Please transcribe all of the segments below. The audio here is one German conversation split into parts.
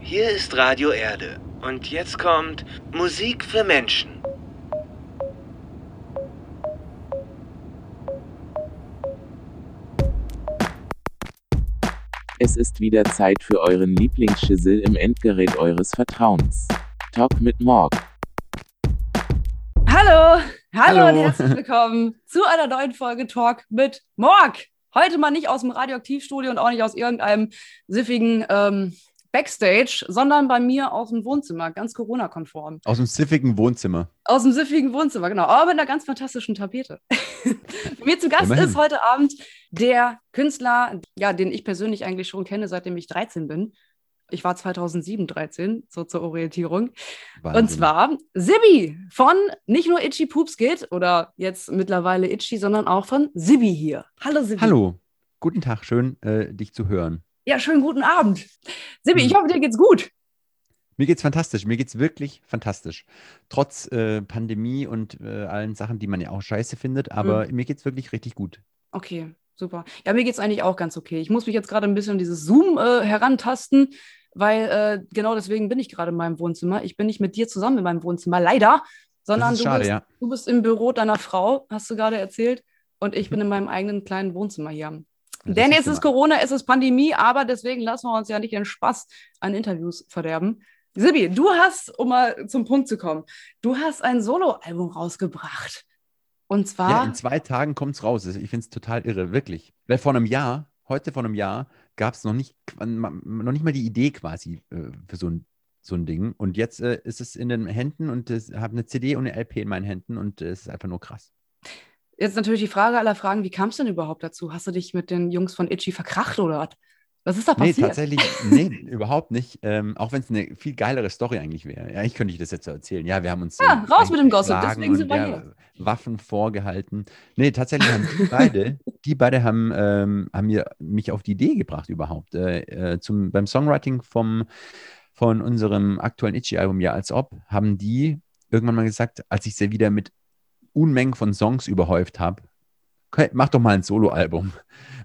Hier ist Radio Erde. Und jetzt kommt Musik für Menschen. Es ist wieder Zeit für euren Lieblingsschissel im Endgerät eures Vertrauens. Talk mit Morg. Hallo, hallo, Hallo. und herzlich willkommen zu einer neuen Folge Talk mit Morg. Heute mal nicht aus dem Radioaktivstudio und auch nicht aus irgendeinem siffigen ähm, Backstage, sondern bei mir aus dem Wohnzimmer, ganz Corona-konform. Aus dem siffigen Wohnzimmer. Aus dem siffigen Wohnzimmer, genau, aber mit einer ganz fantastischen Tapete. Bei mir zu Gast Immerhin. ist heute Abend der Künstler, ja, den ich persönlich eigentlich schon kenne, seitdem ich 13 bin. Ich war 2007 13, so zur Orientierung. Und Wahnsinn. zwar Sibi von nicht nur Itchy Poops geht oder jetzt mittlerweile Itchy, sondern auch von Sibi hier. Hallo Sibi. Hallo, guten Tag, schön, äh, dich zu hören. Ja, schönen guten Abend. Sibi, ich Hm. hoffe, dir geht's gut. Mir geht's fantastisch, mir geht's wirklich fantastisch. Trotz äh, Pandemie und äh, allen Sachen, die man ja auch scheiße findet, aber Hm. mir geht's wirklich richtig gut. Okay, super. Ja, mir geht's eigentlich auch ganz okay. Ich muss mich jetzt gerade ein bisschen an dieses Zoom äh, herantasten, weil äh, genau deswegen bin ich gerade in meinem Wohnzimmer. Ich bin nicht mit dir zusammen in meinem Wohnzimmer, leider, sondern ist du, schade, bist, ja. du bist im Büro deiner Frau, hast du gerade erzählt, und ich bin in meinem eigenen kleinen Wohnzimmer hier. Das Denn es du ist. Corona, es ist Pandemie, aber deswegen lassen wir uns ja nicht den Spaß an Interviews verderben. Sibi, du hast, um mal zum Punkt zu kommen, du hast ein Soloalbum rausgebracht. Und Ja, zwar, in zwei Tagen kommt's raus. Also Ich find's total irre, wirklich. Weil vor einem Jahr, heute vor einem Jahr, gab's noch nicht, noch nicht mal die Idee quasi äh, für so ein, so ein Ding. Und jetzt äh, ist es in den Händen und ich habe eine CD und eine LP in meinen Händen und äh, es ist einfach nur krass. jetzt natürlich die Frage aller Fragen, wie kam es denn überhaupt dazu? Hast du dich mit den Jungs von Itchy verkracht oder was? Was ist da Nee, passiert? tatsächlich, nee, überhaupt nicht. Ähm, auch wenn es eine viel geilere Story eigentlich wäre. Ja, ich könnte ich das jetzt so erzählen. Ja, wir haben uns Ja, äh, raus mit dem Gossip, deswegen sind wir ja, hier. Waffen vorgehalten. Nee, tatsächlich haben die beide, die beide haben, ähm, haben mir, mich auf die Idee gebracht überhaupt. Äh, äh, zum, beim Songwriting vom, von unserem aktuellen Itchy-Album Ja als ob, haben die irgendwann mal gesagt, als ich sie wieder mit Unmengen von Songs überhäuft habe, mach doch mal ein Soloalbum.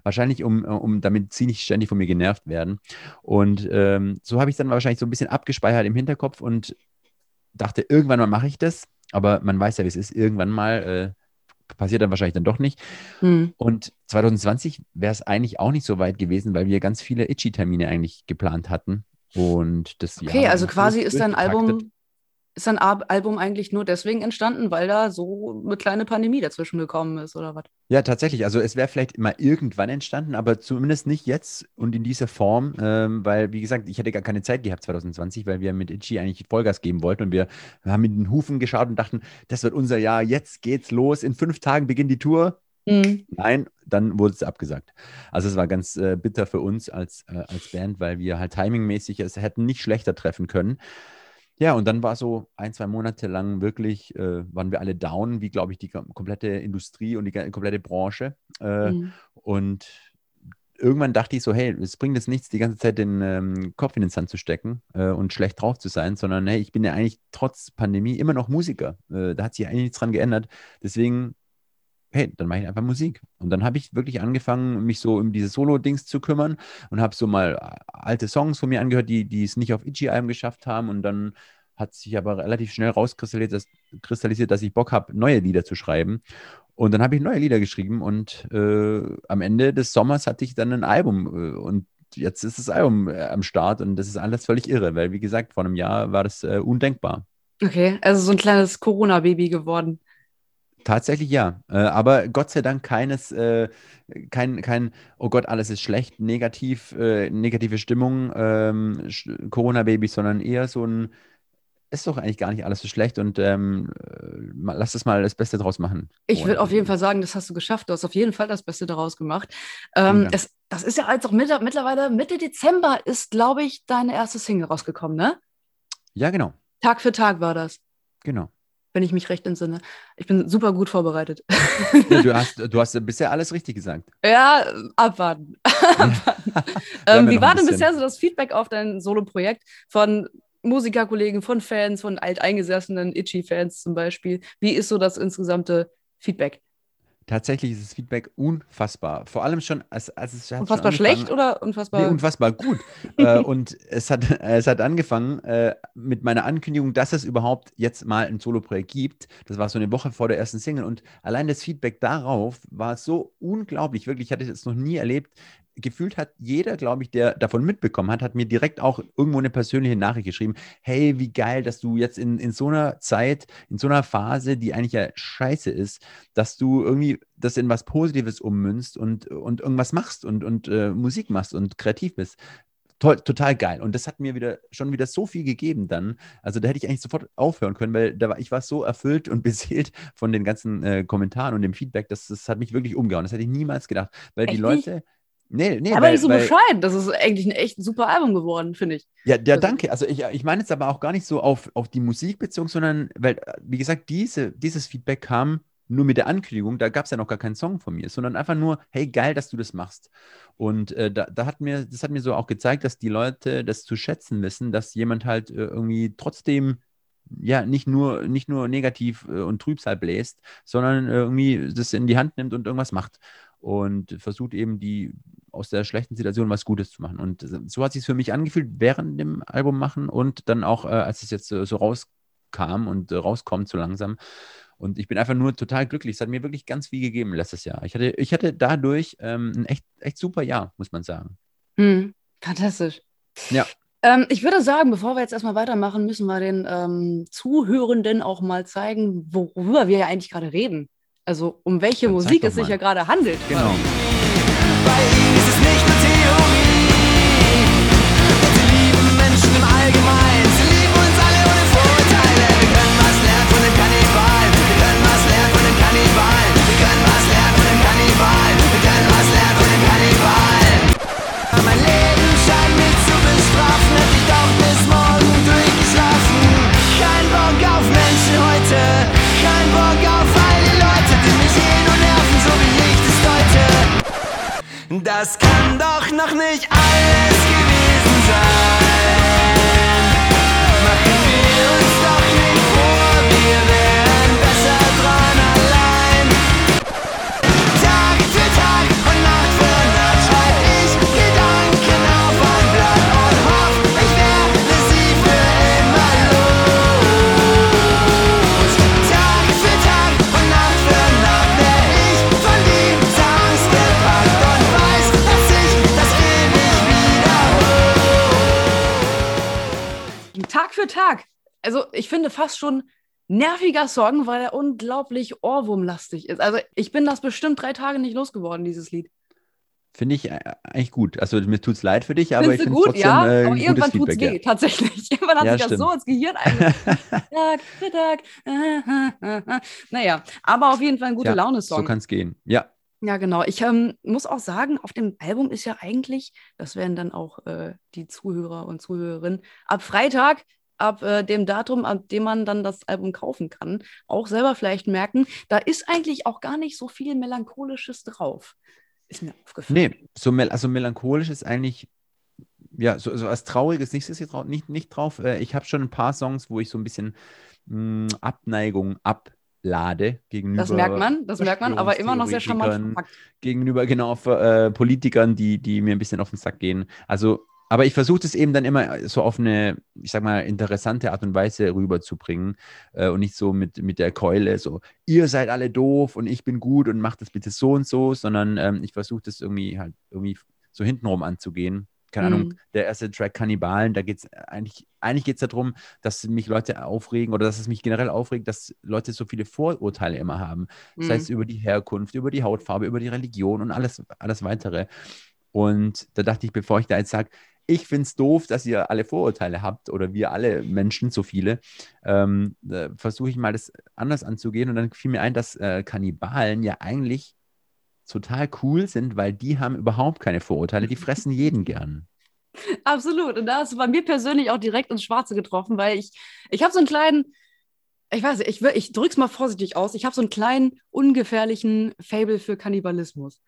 Wahrscheinlich, um, um damit sie nicht ständig von mir genervt werden. Und ähm, so habe ich dann wahrscheinlich so ein bisschen abgespeichert im Hinterkopf und dachte, irgendwann mal mache ich das. Aber man weiß ja, wie es ist. Irgendwann mal äh, passiert dann wahrscheinlich dann doch nicht. Hm. Und 2020 wäre es eigentlich auch nicht so weit gewesen, weil wir ganz viele Itchy-Termine eigentlich geplant hatten. Und das Okay, also quasi ist dein. Album, ist dein Ab- Album eigentlich nur deswegen entstanden, weil da so eine kleine Pandemie dazwischen gekommen ist, oder was? Ja, tatsächlich. Also es wäre vielleicht mal irgendwann entstanden, aber zumindest nicht jetzt und in dieser Form, ähm, weil, wie gesagt, ich hätte gar keine Zeit gehabt 2020, weil wir mit Itchy eigentlich Vollgas geben wollten und wir haben mit den Hufen geschaut und dachten, das wird unser Jahr, jetzt geht's los, in fünf Tagen beginnt die Tour. Hm. Nein, dann wurde es abgesagt. Also es war ganz äh, bitter für uns als, äh, als Band, weil wir halt timingmäßig es hätten nicht schlechter treffen können. Ja, und dann war so ein, zwei Monate lang wirklich, äh, waren wir alle down, wie glaube ich die kom- komplette Industrie und die komplette Branche. Äh, Hm. Und irgendwann dachte ich so, hey, es bringt jetzt nichts, die ganze Zeit den ähm, Kopf in den Sand zu stecken äh, und schlecht drauf zu sein, sondern hey, ich bin ja eigentlich trotz Pandemie immer noch Musiker. Äh, da hat sich eigentlich nichts dran geändert. Deswegen, hey, dann mache ich einfach Musik. Und dann habe ich wirklich angefangen, mich so um diese Solo-Dings zu kümmern und habe so mal äh, alte Songs von mir angehört, die, die es nicht auf Itchy-Alben geschafft haben. Und dann hat sich aber relativ schnell rauskristallisiert, dass, kristallisiert, dass ich Bock habe, neue Lieder zu schreiben. Und dann habe ich neue Lieder geschrieben und äh, am Ende des Sommers hatte ich dann ein Album äh, und jetzt ist das Album äh, am Start und das ist alles völlig irre, weil wie gesagt, vor einem Jahr war das äh, undenkbar. Okay, also so ein kleines Corona-Baby geworden. Tatsächlich ja, äh, aber Gott sei Dank keines, äh, kein, kein, oh Gott, alles ist schlecht, negativ, äh, negative Stimmung, ähm, Corona-Baby, sondern eher so ein, ist doch eigentlich gar nicht alles so schlecht und ähm, äh, lass es mal das Beste draus machen. Ich würde auf jeden. Fall sagen, das hast du geschafft. Du hast auf jeden Fall das Beste daraus gemacht. Ähm, es, das ist ja jetzt auch Mitte, mittlerweile Mitte Dezember ist, glaube ich, deine erste Single rausgekommen, ne? Ja, genau, Tag für Tag war das, genau. Wenn ich mich recht entsinne. Ich bin super gut vorbereitet. Ja, du, hast, du hast bisher alles richtig gesagt. ja, abwarten. abwarten. Ähm, wie war denn bisher so das Feedback auf dein Solo-Projekt von Musikerkollegen, von Fans, von alteingesessenen Itchy-Fans zum Beispiel? Wie ist so das insgesamte Feedback? Tatsächlich ist das Feedback unfassbar. Vor allem schon, als, als es hat Unfassbar schon schlecht oder unfassbar? Nee, unfassbar gut. äh, und es hat, es hat angefangen äh, mit meiner Ankündigung, dass es überhaupt jetzt mal ein Solo-Projekt gibt. Das war so eine Woche vor der ersten Single. Und allein das Feedback darauf war so unglaublich. Wirklich, ich hatte das noch nie erlebt. Gefühlt hat jeder, glaube ich, der davon mitbekommen hat, hat mir direkt auch irgendwo eine persönliche Nachricht geschrieben. Hey, wie geil, dass du jetzt in, in so einer Zeit, in so einer Phase, die eigentlich ja scheiße ist, dass du irgendwie das in was Positives ummünzt und, und irgendwas machst und, und äh, Musik machst und kreativ bist. Toll, total geil. Und das hat mir wieder schon wieder so viel gegeben dann. Also da hätte ich eigentlich sofort aufhören können, weil da war, ich war so erfüllt und beseelt von den ganzen äh, Kommentaren und dem Feedback, das, das hat mich wirklich umgehauen. Das hätte ich niemals gedacht. Weil die Echt Leute. Nee, nee, aber weil, nicht so weil, bescheiden. Das ist eigentlich ein echt super Album geworden, finde ich. ja, ja, danke. Also ich, ich meine jetzt aber auch gar nicht so auf, auf die Musik bezogen, sondern, weil, wie gesagt, diese, dieses Feedback kam nur mit der Ankündigung, da gab es ja noch gar keinen Song von mir, sondern einfach nur, hey, geil, dass du das machst. Und äh, da, da hat mir, das hat mir so auch gezeigt, dass die Leute das zu schätzen wissen, dass jemand halt äh, irgendwie trotzdem ja nicht nur, nicht nur negativ äh, und Trübsal bläst, sondern äh, irgendwie das in die Hand nimmt und irgendwas macht. Und versucht eben die aus der schlechten Situation was Gutes zu machen. Und so hat es sich für mich angefühlt während dem Album machen und dann auch, äh, als es jetzt äh, so rauskam und äh, rauskommt so langsam. Und ich bin einfach nur total glücklich. Es hat mir wirklich ganz viel gegeben letztes Jahr. Ich hatte, ich hatte dadurch ähm, ein echt, echt super Jahr, muss man sagen. Hm, fantastisch. Ja. Ähm, ich würde sagen, bevor wir jetzt erstmal weitermachen, müssen wir den ähm, Zuhörenden auch mal zeigen, worüber wir ja eigentlich gerade reden. Also um welche Dann Musik es sich mal. ja gerade handelt. Genau. Bei Das kann doch noch nicht alles gewesen sein. Wiederhole. Tag. Also ich finde fast schon nerviger Song, weil er unglaublich ohrwurmlastig ist. Also ich bin das bestimmt drei Tage nicht losgeworden, dieses Lied. Finde ich äh, eigentlich gut. Also mir tut es leid für dich, aber ich Findest du finde es gut? trotzdem Ja, äh, aber irgendwann tut es weh, tatsächlich. Irgendwann hat Ja, sich das stimmt. so ins Gehirn eingeschrieben. Tag für Tag. naja, aber auf jeden Fall ein gute Ja, Laune-Song. So kann es gehen. Ja, Ja, genau. Ich ähm, muss auch sagen, auf dem Album ist ja eigentlich, das werden dann auch äh, die Zuhörer und Zuhörerinnen, ab Freitag, ab äh, dem Datum, ab dem man dann das Album kaufen kann, auch selber vielleicht merken, da ist eigentlich auch gar nicht so viel Melancholisches drauf. Ist mir aufgefallen. nee, so mel also melancholisch ist eigentlich, ja, so, so als trauriges nichts ist hier drauf, nicht, nicht drauf. Äh, ich habe schon ein paar Songs, wo ich so ein bisschen mh, Abneigung ablade gegenüber. Das merkt man, das merkt man, aber immer noch sehr charmant verpackt. gegenüber genau äh, Politikern, die, die mir ein bisschen auf den Sack gehen. Also, aber ich versuche das eben dann immer so auf eine, ich sag mal, interessante Art und Weise rüberzubringen äh, und nicht so mit, mit der Keule, so, ihr seid alle doof und ich bin gut und macht das bitte so und so, sondern ähm, ich versuche das irgendwie halt irgendwie so hintenrum anzugehen. Keine Ahnung, Mhm. der erste Track Kannibalen, da geht es eigentlich, eigentlich geht es darum, dass mich Leute aufregen oder dass es mich generell aufregt, dass Leute so viele Vorurteile immer haben. Das Mhm. heißt über die Herkunft, über die Hautfarbe, über die Religion und alles, alles weitere. Und da dachte ich, bevor ich da jetzt sage, ich finde es doof, dass ihr alle Vorurteile habt oder wir alle Menschen, so viele, ähm, versuche ich mal das anders anzugehen. Und dann fiel mir ein, dass äh, Kannibalen ja eigentlich total cool sind, weil die haben überhaupt keine Vorurteile, die fressen jeden gern. Absolut. Und da hast du bei mir persönlich auch direkt ins Schwarze getroffen, weil ich, ich habe so einen kleinen, ich weiß nicht, ich, ich drück's mal vorsichtig aus, ich habe so einen kleinen, ungefährlichen Fable für Kannibalismus.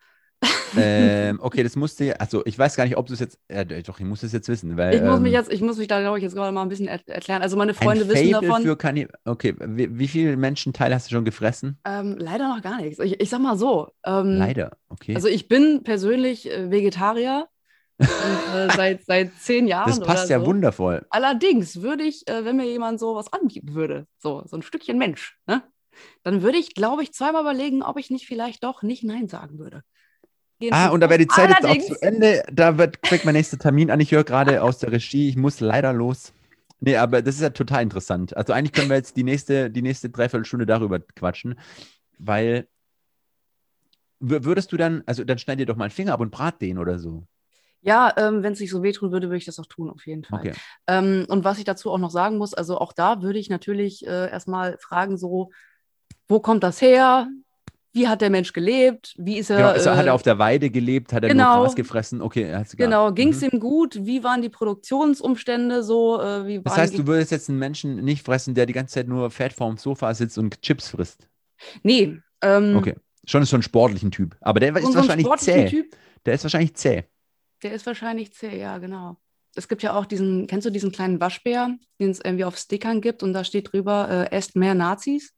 Ähm, okay, das musste ja, also ich weiß gar nicht, ob du es jetzt, äh, doch, ich muss es jetzt wissen, weil Ich muss mich ähm, jetzt, ich muss mich da, glaube ich, jetzt gerade mal ein bisschen er erklären. Also meine ein Freunde wissen Faible davon. für okay, wie, wie viele Menschenteile hast du schon gefressen? Ähm, leider noch gar nichts. Ich, ich sag mal so. Ähm, Leider, okay. Also ich bin persönlich äh, Vegetarier äh, seit, seit zehn Jahren. das passt ja so. wundervoll. Allerdings würde ich, äh, wenn mir jemand so was anbieten würde, so, so ein Stückchen Mensch, ne, dann würde ich, glaube ich, zweimal überlegen, ob ich nicht vielleicht doch nicht Nein sagen würde. Ah, und da wäre die Zeit jetzt auch zu Ende. Da wird, kriegt mein nächster Termin an. Ich höre gerade aus der Regie, ich muss leider los. Nee, aber das ist ja total interessant. Also eigentlich können wir jetzt die nächste, die nächste Dreiviertelstunde darüber quatschen, weil wür- würdest du dann, also dann schneid dir doch mal einen Finger ab und brat den oder so. Ja, ähm, wenn es nicht so wehtun würde, würde ich das auch tun, auf jeden Fall. Okay. Ähm, und was ich dazu auch noch sagen muss, also auch da würde ich natürlich äh, erstmal fragen, so, wo kommt das her? Wie hat der Mensch gelebt? Wie ist er? Genau, also hat äh, er auf der Weide gelebt, hat er genau. nur Gras gefressen? Okay, er Genau, ging es Mhm. ihm gut? Wie waren die Produktionsumstände so? Äh, Das heißt, du würdest jetzt einen Menschen nicht fressen, der die ganze Zeit nur fett vorm Sofa sitzt und Chips frisst. Nee, ähm, Okay. Schon ist so ein sportlichen Typ. Aber der ist wahrscheinlich zäh. Typ, Der ist wahrscheinlich zäh. der ist wahrscheinlich zäh, ja, genau. Es gibt ja auch diesen, kennst du diesen kleinen Waschbär, den es irgendwie auf Stickern gibt und da steht drüber, äh, esst mehr Nazis?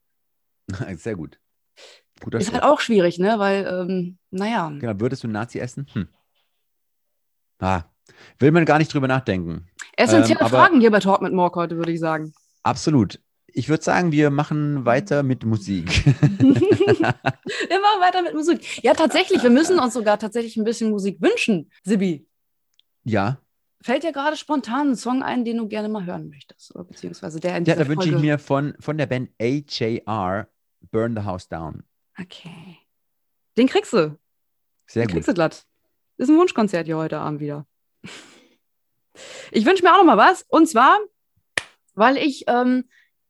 Sehr gut. Guter Ist halt auch schwierig, ne? Weil, ähm, naja, Genau, würdest du Nazi essen? Hm. Ah, will man gar nicht drüber nachdenken. essentielle Ähm, Fragen hier bei Talk mit Mork heute, würde ich sagen. Absolut. Ich würde sagen, wir machen weiter mit Musik. Wir machen weiter mit Musik. Ja, tatsächlich, wir müssen uns sogar tatsächlich ein bisschen Musik wünschen, Sibi. ja, Fällt dir gerade spontan ein Song ein, den du gerne mal hören möchtest? Oder beziehungsweise der in ja da wünsche ich mir von, von der Band AJR Burn the House Down. Okay. Den kriegst du. Sehr Den gut. kriegst du glatt. Ist ein Wunschkonzert hier heute Abend wieder. Ich wünsche mir auch noch mal was. Und zwar, weil ich ähm,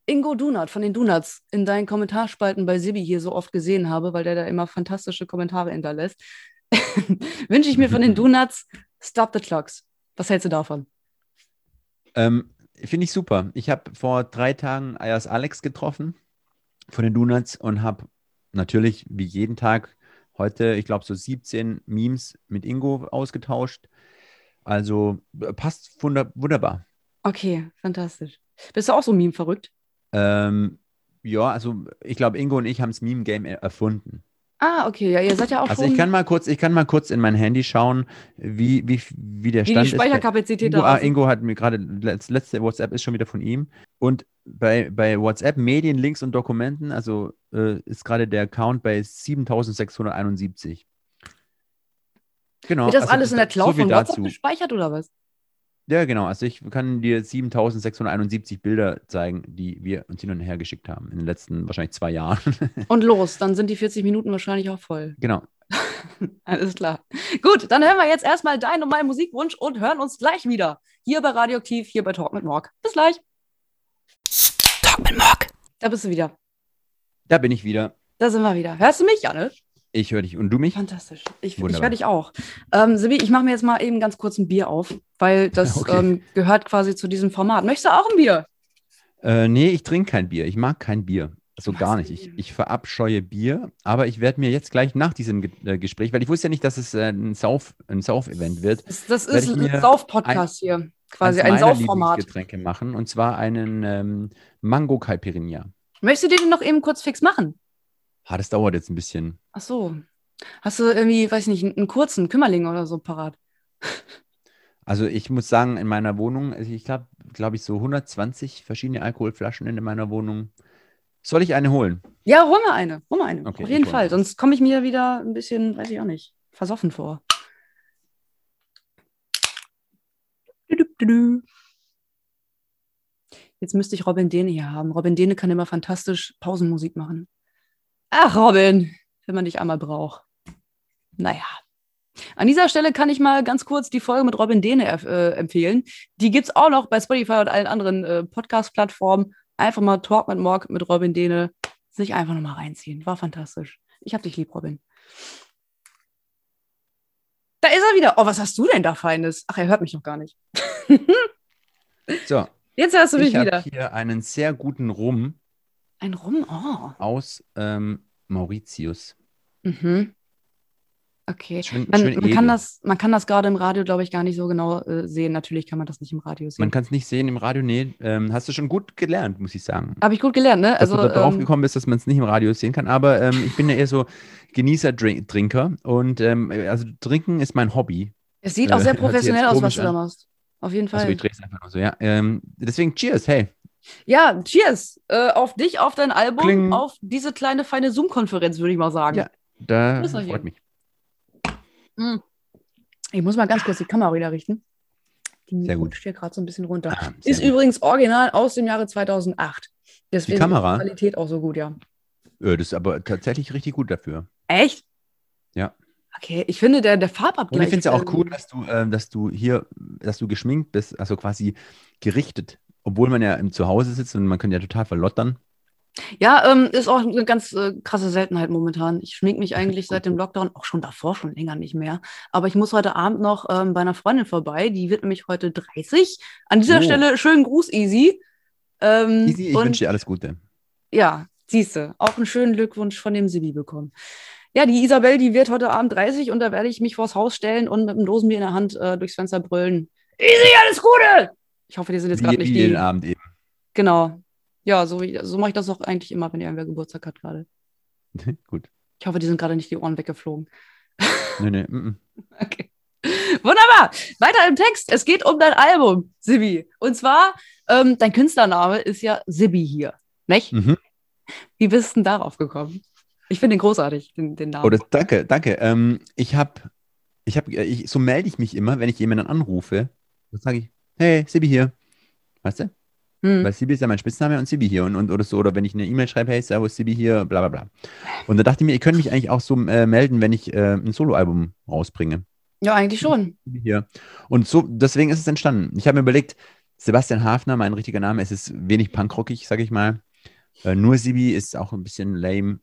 Ingo Dunat von den Donuts in deinen Kommentarspalten bei Sibi hier so oft gesehen habe, weil der da immer fantastische Kommentare hinterlässt, wünsche ich mir von den Donuts Stop the Clocks. Was hältst du davon? Ähm, Finde ich super. Ich habe vor drei Tagen Ayas Alex getroffen von den Donuts und habe natürlich wie jeden Tag heute, ich glaube, so 17 Memes mit Ingo ausgetauscht. Also äh, passt wunder wunderbar. Okay, fantastisch. Bist du auch so Meme verrückt? Ähm, ja, also ich glaube, Ingo und ich haben das Meme-Game er- erfunden. Ah, okay, ja, ihr seid ja auch Also schon, ich kann mal kurz, ich kann mal kurz in mein Handy schauen, wie, wie, wie der wie Stand die Speicherkapazität ist. Ingo, da ah, aussieht. Ingo hat mir gerade, letz- letzte WhatsApp ist schon wieder von ihm. Und bei, bei WhatsApp, Medien, Links und Dokumenten, also äh, ist gerade der Account bei 7671. Genau. Wird das also alles in der so Cloud viel von WhatsApp dazu. gespeichert oder was? Ja, genau. Also ich kann dir 7671 Bilder zeigen, die wir uns hin und her geschickt haben in den letzten wahrscheinlich zwei Jahren. Und los, dann sind die 40 Minuten wahrscheinlich auch voll. genau. Alles klar. Gut, dann hören wir jetzt erstmal deinen und meinen Musikwunsch und hören uns gleich wieder. Hier bei Radioaktiv, hier bei Talk mit Morg. Bis gleich. Talk mit Morg. Da bist du wieder. Da bin ich wieder. Da sind wir wieder. Hörst du mich, Janne? Ich höre dich. Und du mich? Fantastisch. Ich, ich höre dich auch. Ähm, Sibi, ich mache mir jetzt mal eben ganz kurz ein Bier auf, weil das Okay. ähm, gehört quasi zu diesem Format. Möchtest du auch ein Bier? Äh, nee, ich trinke kein Bier. Ich mag kein Bier. Also Du gar nicht. Ich, ich verabscheue Bier, aber ich werde mir jetzt gleich nach diesem Ge äh, Gespräch, weil ich wusste ja nicht, dass es äh, ein Sauf- Sauf-Event wird, Das, ist ein Sauf-Podcast hier. Quasi ein Saufformat. Lieblingsgetränke machen und zwar einen ähm, Mango Caipirinha. Möchtest du den noch eben kurz fix machen? Ah, das dauert jetzt ein bisschen. Ach so. Hast du irgendwie, weiß nicht, einen, kurzen Kümmerling oder so parat? Also ich muss sagen, in meiner Wohnung, also ich glaube, glaube ich, so 120 verschiedene Alkoholflaschen in meiner Wohnung. Soll ich eine holen? Ja, hol mal eine. Hol mal eine. Okay, Auf jeden ich Fall. eine. Sonst komme ich mir wieder ein bisschen, weiß ich auch nicht, versoffen vor. Jetzt müsste ich Robin Dehne hier haben. Robin Dehne kann immer fantastisch Pausenmusik machen. Ach, Robin, wenn man dich einmal braucht. Naja. An dieser Stelle kann ich mal ganz kurz die Folge mit Robin Dehne äh, empfehlen. Die gibt es auch noch bei Spotify und allen anderen äh, Podcast-Plattformen. Einfach mal Talk mit Morg mit Robin Dehne sich einfach nochmal reinziehen. War fantastisch. Ich hab dich lieb, Robin. Da ist er wieder. Oh, was hast du denn da Feines? Ach, er hört mich noch gar nicht. So, Jetzt hörst du mich ich habe wieder. hier einen sehr guten Rum Ein Rum. Oh. aus ähm, Mauritius. Mhm. Okay. Schön, Man, schön man, kann das, man kann das gerade im Radio, glaube ich, gar nicht so genau äh, sehen. Natürlich kann man das nicht im Radio sehen. Man kann es nicht sehen im Radio, nee. Ähm, hast du schon gut gelernt, muss ich sagen. Habe ich gut gelernt, ne? Dass Also, du da drauf ähm, gekommen bist, dass man es nicht im Radio sehen kann. Aber ähm, ich bin ja eher so Genießer-Trinker. Und ähm, also trinken ist mein Hobby. es sieht auch äh, sehr hört sich professionell aus, was du da machst. Auf jeden Also Fall. ich drehe es einfach nur so, ja. Ähm, deswegen Cheers, hey. Ja, cheers äh, auf dich, auf dein Album, Kling. auf diese kleine feine Zoom-Konferenz, würde ich mal sagen. Ja. Da freut mich. Hm. Ich muss mal ganz kurz die Kamera wieder richten. Die Sehr gut. rutscht hier gerade so ein bisschen runter. Ah, Ist gut. übrigens original aus dem Jahre 2008. Deswegen Kamera? ist die Qualität auch so gut, ja. Äh, das ist aber tatsächlich richtig gut dafür. Echt? Ja. Okay, ich finde, der, der Farbabgleich. Und ich finde es ja auch ähm, cool, dass du, ähm, dass du hier, dass du geschminkt bist, also quasi gerichtet. Obwohl man ja im Zuhause sitzt und man kann ja total verlottern. Ja, ähm, ist auch eine ganz äh, krasse Seltenheit momentan. Ich schmink mich eigentlich seit dem Lockdown, auch schon davor, schon länger nicht mehr. Aber ich muss heute Abend noch ähm, bei einer Freundin vorbei. Die wird nämlich heute 30. An dieser Oh. Stelle schönen Gruß, Easy. Ähm, Easy, ich wünsche dir alles Gute. ja, siehste, auch einen schönen Glückwunsch von dem Sibi bekommen. Ja, die Isabel, die wird heute Abend 30 und da werde ich mich vors Haus stellen und mit einem Dosenbier in der Hand äh, durchs Fenster brüllen. Easy, alles Gute! Ich hoffe, die sind jetzt gerade nicht wie die. jeden Abend eben. Genau. Ja, so, so mache ich das auch eigentlich immer, wenn irgendwer Geburtstag hat gerade. Gut. Ich hoffe, die sind gerade nicht die Ohren weggeflogen. Nee, nee, mm, mm. Okay. Wunderbar. Weiter im Text. Es geht um dein Album, Sibi. Und zwar, ähm, dein Künstlername ist ja Sibi hier. Nicht? Mhm. Wie bist du denn darauf gekommen? Ich finde den großartig, den, den Namen. Oh, das, danke, danke. Ähm, ich habe, ich habe, ich, so melde ich mich immer, wenn ich jemanden anrufe. Dann sage ich, hey, Sibi hier. Weißt du? hm. Weil Sibi ist ja mein Spitzname und Sibi hier und, und oder so. Oder wenn ich eine E-Mail schreibe, hey, servus, Sibi hier, bla bla bla. Und da dachte ich mir, ihr könnt mich eigentlich auch so äh, melden, wenn ich äh, ein Soloalbum rausbringe. Ja, eigentlich schon. Sibi hier. Und so, deswegen ist es entstanden. Ich habe mir überlegt, Sebastian Hafner, mein richtiger Name, es ist wenig punkrockig, sage ich mal. Äh, nur Sibi ist auch ein bisschen lame.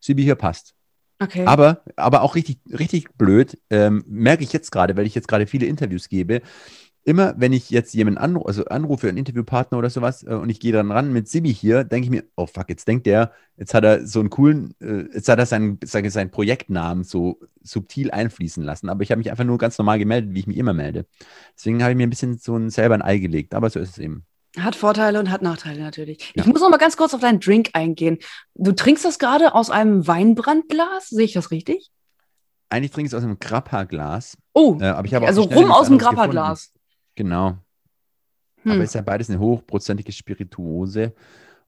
Sibi hier passt. Okay. Aber, aber auch richtig, richtig blöd, ähm, merke ich jetzt gerade, weil ich jetzt gerade viele Interviews gebe. Immer, wenn ich jetzt jemanden anru also anrufe, einen Interviewpartner oder sowas, äh, und ich gehe dann ran mit Sibi hier, denke ich mir, oh fuck, jetzt denkt der, jetzt hat er so einen coolen, äh, jetzt hat er seinen, sag ich, seinen Projektnamen so subtil einfließen lassen. Aber ich habe mich einfach nur ganz normal gemeldet, wie ich mich immer melde. Deswegen habe ich mir ein bisschen so ein, selber ein Ei gelegt, aber so ist es eben. Hat Vorteile und hat Nachteile natürlich. Ja. Ich muss noch mal ganz kurz auf deinen Drink eingehen. Du trinkst das gerade aus einem Weinbrandglas? Sehe ich das richtig? Eigentlich trinke ich es aus einem Grappa-Glas. Oh, Äh, aber ich habe also rum aus dem. Grappa-Glas. Genau. Hm. Aber es ist ja beides eine hochprozentige Spirituose.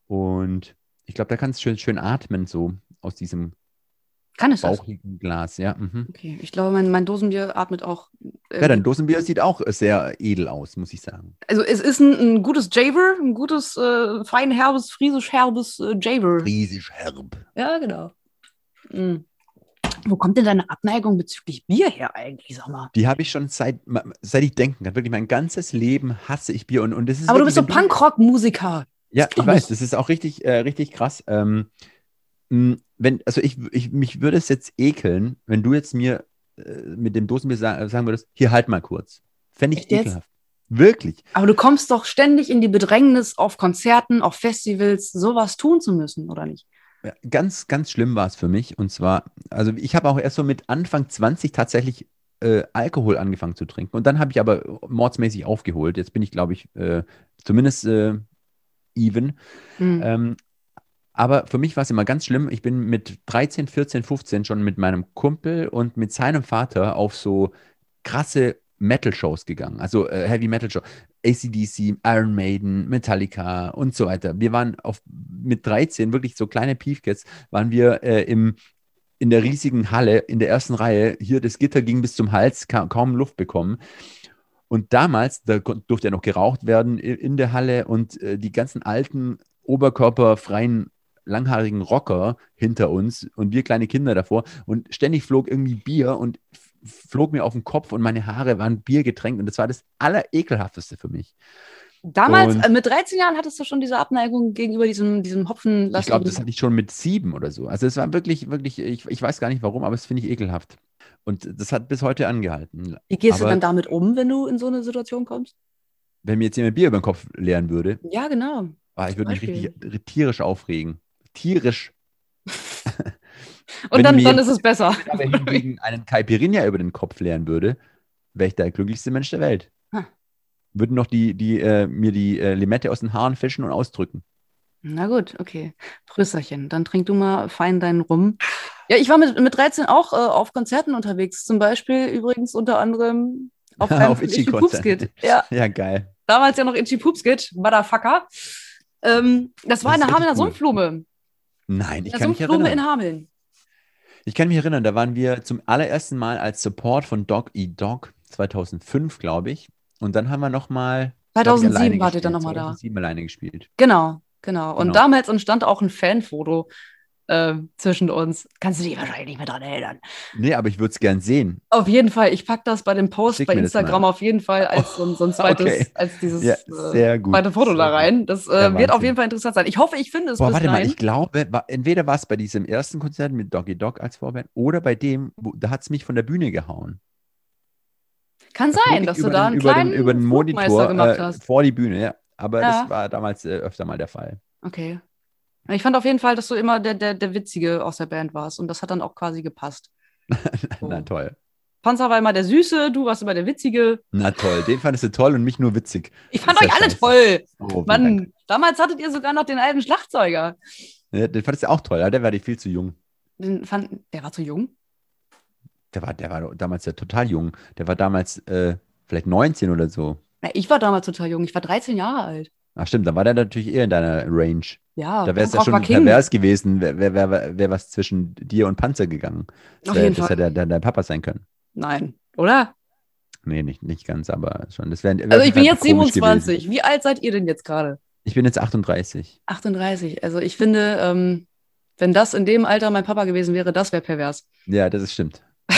Und ich glaube, da kannst du schön, schön atmen, so aus diesem Kann es das? bauchigen Glas. Ja, mhm. Okay, ich glaube, mein, mein Dosenbier atmet auch. äh, ja dein Dosenbier sieht auch sehr edel aus, muss ich sagen. Also es ist ein, ein gutes Javer, ein gutes, äh, fein herbes, friesisch herbes äh, Javer. Riesig herb. Ja, genau. Mm. Wo kommt denn deine Abneigung bezüglich Bier her eigentlich, sag mal? Die habe ich schon seit, seit ich denken kann. Wirklich mein ganzes Leben hasse ich Bier. Und, und das ist Aber du bist so wirklich, Punkrock-Musiker. Ja, ich weiß, das ist auch richtig, äh, richtig krass. Ähm, wenn, also ich, ich, mich würde es jetzt ekeln, wenn du jetzt mir äh, mit dem Dosenbier sa sagen würdest, hier halt mal kurz. Fände ich Echt jetzt? ekelhaft. Wirklich. Aber du kommst doch ständig in die Bedrängnis, auf Konzerten, auf Festivals, sowas tun zu müssen, oder nicht? Ganz, ganz schlimm war es für mich. Und zwar, also ich habe auch erst so mit Anfang 20 tatsächlich äh, Alkohol angefangen zu trinken. Und dann habe ich aber mordsmäßig aufgeholt. Jetzt bin ich, glaube ich, äh, zumindest äh, even. Hm. Ähm, aber für mich war es immer ganz schlimm. Ich bin mit 13, 14, 15 schon mit meinem Kumpel und mit seinem Vater auf so krasse Metal-Shows gegangen. Also äh, Heavy Metal-Show. ACDC, Iron Maiden, Metallica und so weiter. Wir waren auf, mit 13, wirklich so kleine Piefkes, waren wir äh, im, in der riesigen Halle, in der ersten Reihe. Hier das Gitter ging bis zum Hals, ka kaum Luft bekommen. Und damals, da durfte ja noch geraucht werden in der Halle und äh, die ganzen alten, oberkörperfreien, langhaarigen Rocker hinter uns und wir kleine Kinder davor. Und ständig flog irgendwie Bier und flog mir auf den Kopf und meine Haare waren Bier getränkt. Und das war das Allerekelhafteste für mich. Damals, und- äh, mit 13 Jahren, hattest du schon diese Abneigung gegenüber diesem, diesem Hopfen. Ich glaube, das hatte ich schon mit sieben oder so. Also es war wirklich, wirklich, ich, ich weiß gar nicht warum, aber es finde ich ekelhaft. Und das hat bis heute angehalten. Wie gehst du aber- dann damit um, wenn du in so eine Situation kommst? Wenn mir jetzt jemand Bier über den Kopf leeren würde, Ja, genau. ah, ich würde mich richtig tierisch aufregen. Tierisch. Und Wenn dann, mir dann ist es besser. aber hingegen einen Caipirinha über den Kopf leeren würde, wäre ich der glücklichste Mensch der Welt. Hm. Würden noch die, die, äh, mir die äh, Limette aus den Haaren fischen und ausdrücken. Na gut, okay. Prösterchen. Dann trink du mal fein deinen Rum. Ja, ich war mit, mit 13 auch äh, auf Konzerten unterwegs. Zum Beispiel übrigens unter anderem auf einem Auf Itchy Itchy Poops Kid. Ja, Ja, geil. damals ja noch Itchy Poops Kid, Motherfucker. Ähm, das war Das in der Hamelner cool. Sumpfblume. Nein, ich Der kann Sumpfblume in erinnern. Hameln. Ich kann mich erinnern, da waren wir zum allerersten Mal als Support von Dog Eat Dog 2005, glaube ich. Und dann haben wir nochmal. 2007 wart ihr dann nochmal da. 2007 alleine gespielt. Genau, genau. Und Genau. damals entstand auch ein Fanfoto äh, zwischen uns. Kannst du dich wahrscheinlich nicht mehr dran erinnern. Nee, aber ich würde es gern sehen. Auf jeden Fall, ich packe das bei dem Post Schick bei das Instagram mal. auf jeden Fall als so, ein- so ein zweites, Okay. als dieses Ja, äh, sehr gut. zweite Foto da rein. Das äh, wird auf jeden Fall interessant sein. Ich hoffe, ich finde es Boah, warte mal, dahin. ich glaube, entweder war es bei diesem ersten Konzert mit Doggy Dog als Vorband oder bei dem, wo, da hat es mich von der Bühne gehauen. Kann sein, dass du da einen über kleinen den, über den Monitor gemacht äh, hast. vor die Bühne, ja. Aber Ja. das war damals äh, öfter mal der Fall. Okay. Ich fand auf jeden Fall, dass du immer der, der, der Witzige aus der Band warst. Und das hat dann auch quasi gepasst. Na So. toll. Panzer war immer der Süße, du warst immer der Witzige. Na toll, den fandest du toll und mich nur witzig. Ich fand euch alle toll. Oh, vielen Dank. Mann, damals hattet ihr sogar noch den alten Schlagzeuger. Ja, den fandest du auch toll, aber der war dir viel zu jung. Den fand, der war zu jung. Der war, der war damals ja total jung. Der war damals äh, vielleicht 19 oder so. Na, ich war damals total jung. Ich war 13 Jahre alt. Ach stimmt, dann war der natürlich eher in deiner Range. Ja, Da wäre es ja schon pervers gewesen, wäre wär, wär, wär was zwischen dir und Panzer gegangen. Das Auf wär- jeden das Fall. hätte der, der Papa sein können. Nein, oder? Nee, nicht, nicht ganz, aber schon. Das wär, wär Also ich bin jetzt Fall komisch 27. gewesen. Wie alt seid ihr denn jetzt gerade? Ich bin jetzt 38. 38. Also ich finde, ähm, wenn das in dem Alter mein Papa gewesen wäre, das wäre pervers. Ja, das ist stimmt.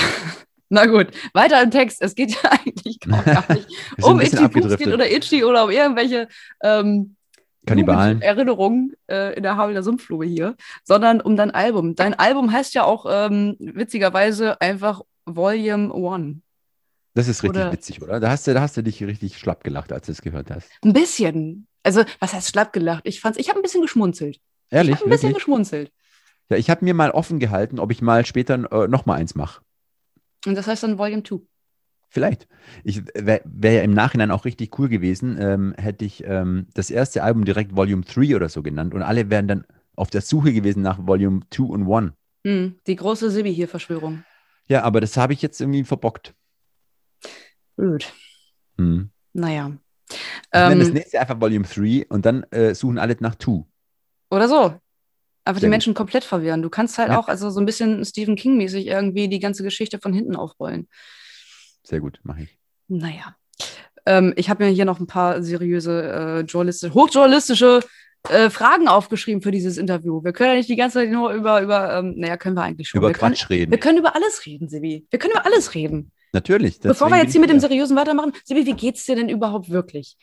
Na gut, weiter im Text. Es geht ja eigentlich gar nicht um Itchy abgedriftet. oder Itchy oder um irgendwelche ähm, Kannibalen. Erinnerungen äh, in der Havelner Sumpfblume hier, sondern um dein Album. Dein Album heißt ja auch ähm, witzigerweise einfach Volume One. Das ist richtig Oder- witzig, oder? Da hast, du, da hast du dich richtig schlapp gelacht, als du es gehört hast. Ein bisschen. Also, was heißt schlapp gelacht? Ich fand's, ich habe ein bisschen geschmunzelt. ich Ehrlich? habe ein bisschen Wirklich? geschmunzelt. Ja, ich habe mir mal offen gehalten, ob ich mal später äh, noch mal eins mache. Und das heißt dann Volume 2. Vielleicht. Ich wäre wär ja im Nachhinein auch richtig cool gewesen, ähm, hätte ich ähm, das erste Album direkt Volume 3 oder so genannt und alle wären dann auf der Suche gewesen nach Volume 2 und 1. Hm, die große Sibi hier Verschwörung. Ja, aber das habe ich jetzt irgendwie verbockt. Blöd. Hm. Naja. Ich nenne das Ähm, nächste einfach Volume 3 und dann äh, suchen alle nach 2. oder so. Einfach die gut. Menschen komplett verwirren. Du kannst halt Ja. auch also so ein bisschen Stephen King-mäßig irgendwie die ganze Geschichte von hinten aufrollen. Sehr gut, mache ich. Naja. Ähm, ich habe mir hier noch ein paar seriöse, äh, journalistische, hochjournalistische äh, Fragen aufgeschrieben für dieses Interview. Wir können ja nicht die ganze Zeit nur über, über ähm, naja, können wir eigentlich schon. Über wir können, Quatsch reden. wir können über alles reden, Sibi. Wir können über alles reden. Natürlich. Bevor wir jetzt hier mit dem Seriösen weitermachen, Sibi, wie geht's dir denn überhaupt wirklich?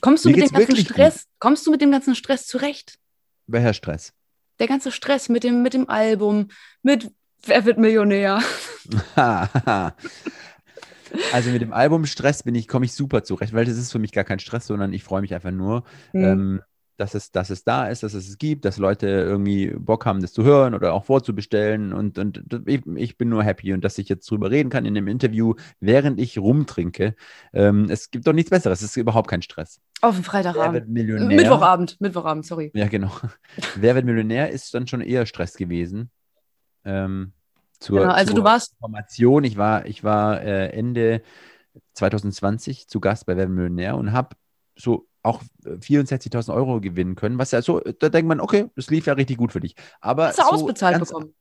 Kommst du Mir mit dem ganzen Stress, kommst du mit dem ganzen Stress zurecht? Welcher Stress? Der ganze Stress mit dem, mit dem Album, mit Wer wird Millionär? also mit dem Album Stress bin ich, komme ich super zurecht, weil das ist für mich gar kein Stress, sondern ich freue mich einfach nur, Hm. ähm, dass, es, dass es da ist, dass es es gibt, dass Leute irgendwie Bock haben, das zu hören oder auch vorzubestellen. Und, und ich, ich bin nur happy und dass ich jetzt drüber reden kann in dem Interview, während ich rumtrinke. Ähm, es gibt doch nichts Besseres, es ist überhaupt kein Stress. Auf dem Wer Freitagabend. wird Millionär? Mittwochabend, Mittwochabend, sorry. Ja, genau. Wer wird Millionär ist dann schon eher Stress gewesen. Ähm, zur, Genau, also zur du warst, Information, ich war, ich war äh, Ende 2020 zu Gast bei Wer wird Millionär und habe so auch äh, 64.000 Euro gewinnen können, was ja so, da denkt man, okay, das lief ja richtig gut für dich. Aber hast du so ausbezahlt bekommen.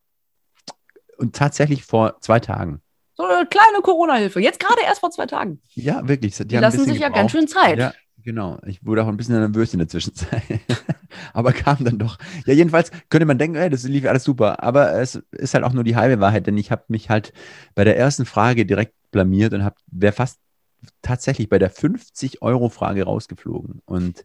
Und tatsächlich vor zwei Tagen. So eine kleine Corona-Hilfe. Jetzt gerade erst vor zwei Tagen. Ja, wirklich. Die, Die, lassen sich ja gebraucht. ganz schön Zeit. Ja, genau. Ich wurde auch ein bisschen nervös in der Zwischenzeit. Aber kam dann doch. Ja, jedenfalls könnte man denken, ey, das lief alles super. Aber es ist halt auch nur die halbe Wahrheit, denn ich habe mich halt bei der ersten Frage direkt blamiert und wäre fast tatsächlich bei der 50-Euro-Frage rausgeflogen. Und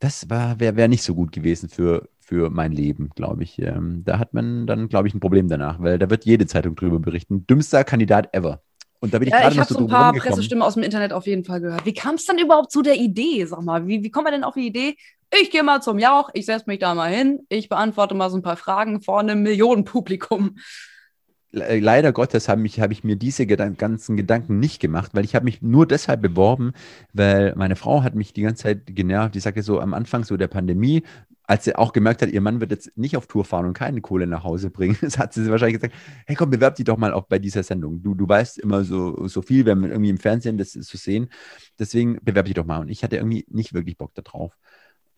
das wäre wär nicht so gut gewesen für, für mein Leben, glaube ich. Ähm, da hat man dann, glaube ich, ein Problem danach, weil da wird jede Zeitung drüber berichten. Dümmster Kandidat ever. Und da bin ich Ja, gerade ich noch habe so ein paar. Pressestimmen aus dem Internet auf jeden Fall gehört. Wie kam es dann überhaupt zu der Idee? Sag mal, wie, wie kommt man denn auf die Idee, ich gehe mal zum Jauch, ich setze mich da mal hin, ich beantworte mal so ein paar Fragen vor einem Millionenpublikum. Le- Leider Gottes habe ich, habe ich mir diese Gedan ganzen Gedanken nicht gemacht, weil ich habe mich nur deshalb beworben, weil meine Frau hat mich die ganze Zeit genervt. Die sagte so am Anfang so der Pandemie, als sie auch gemerkt hat, ihr Mann wird jetzt nicht auf Tour fahren und keine Kohle nach Hause bringen, hat sie wahrscheinlich gesagt, hey komm, bewerb dich doch mal auch bei dieser Sendung. Du, du weißt immer so, so viel, wenn man irgendwie im Fernsehen das zu sehen. Deswegen bewerb dich doch mal. Und ich hatte irgendwie nicht wirklich Bock darauf.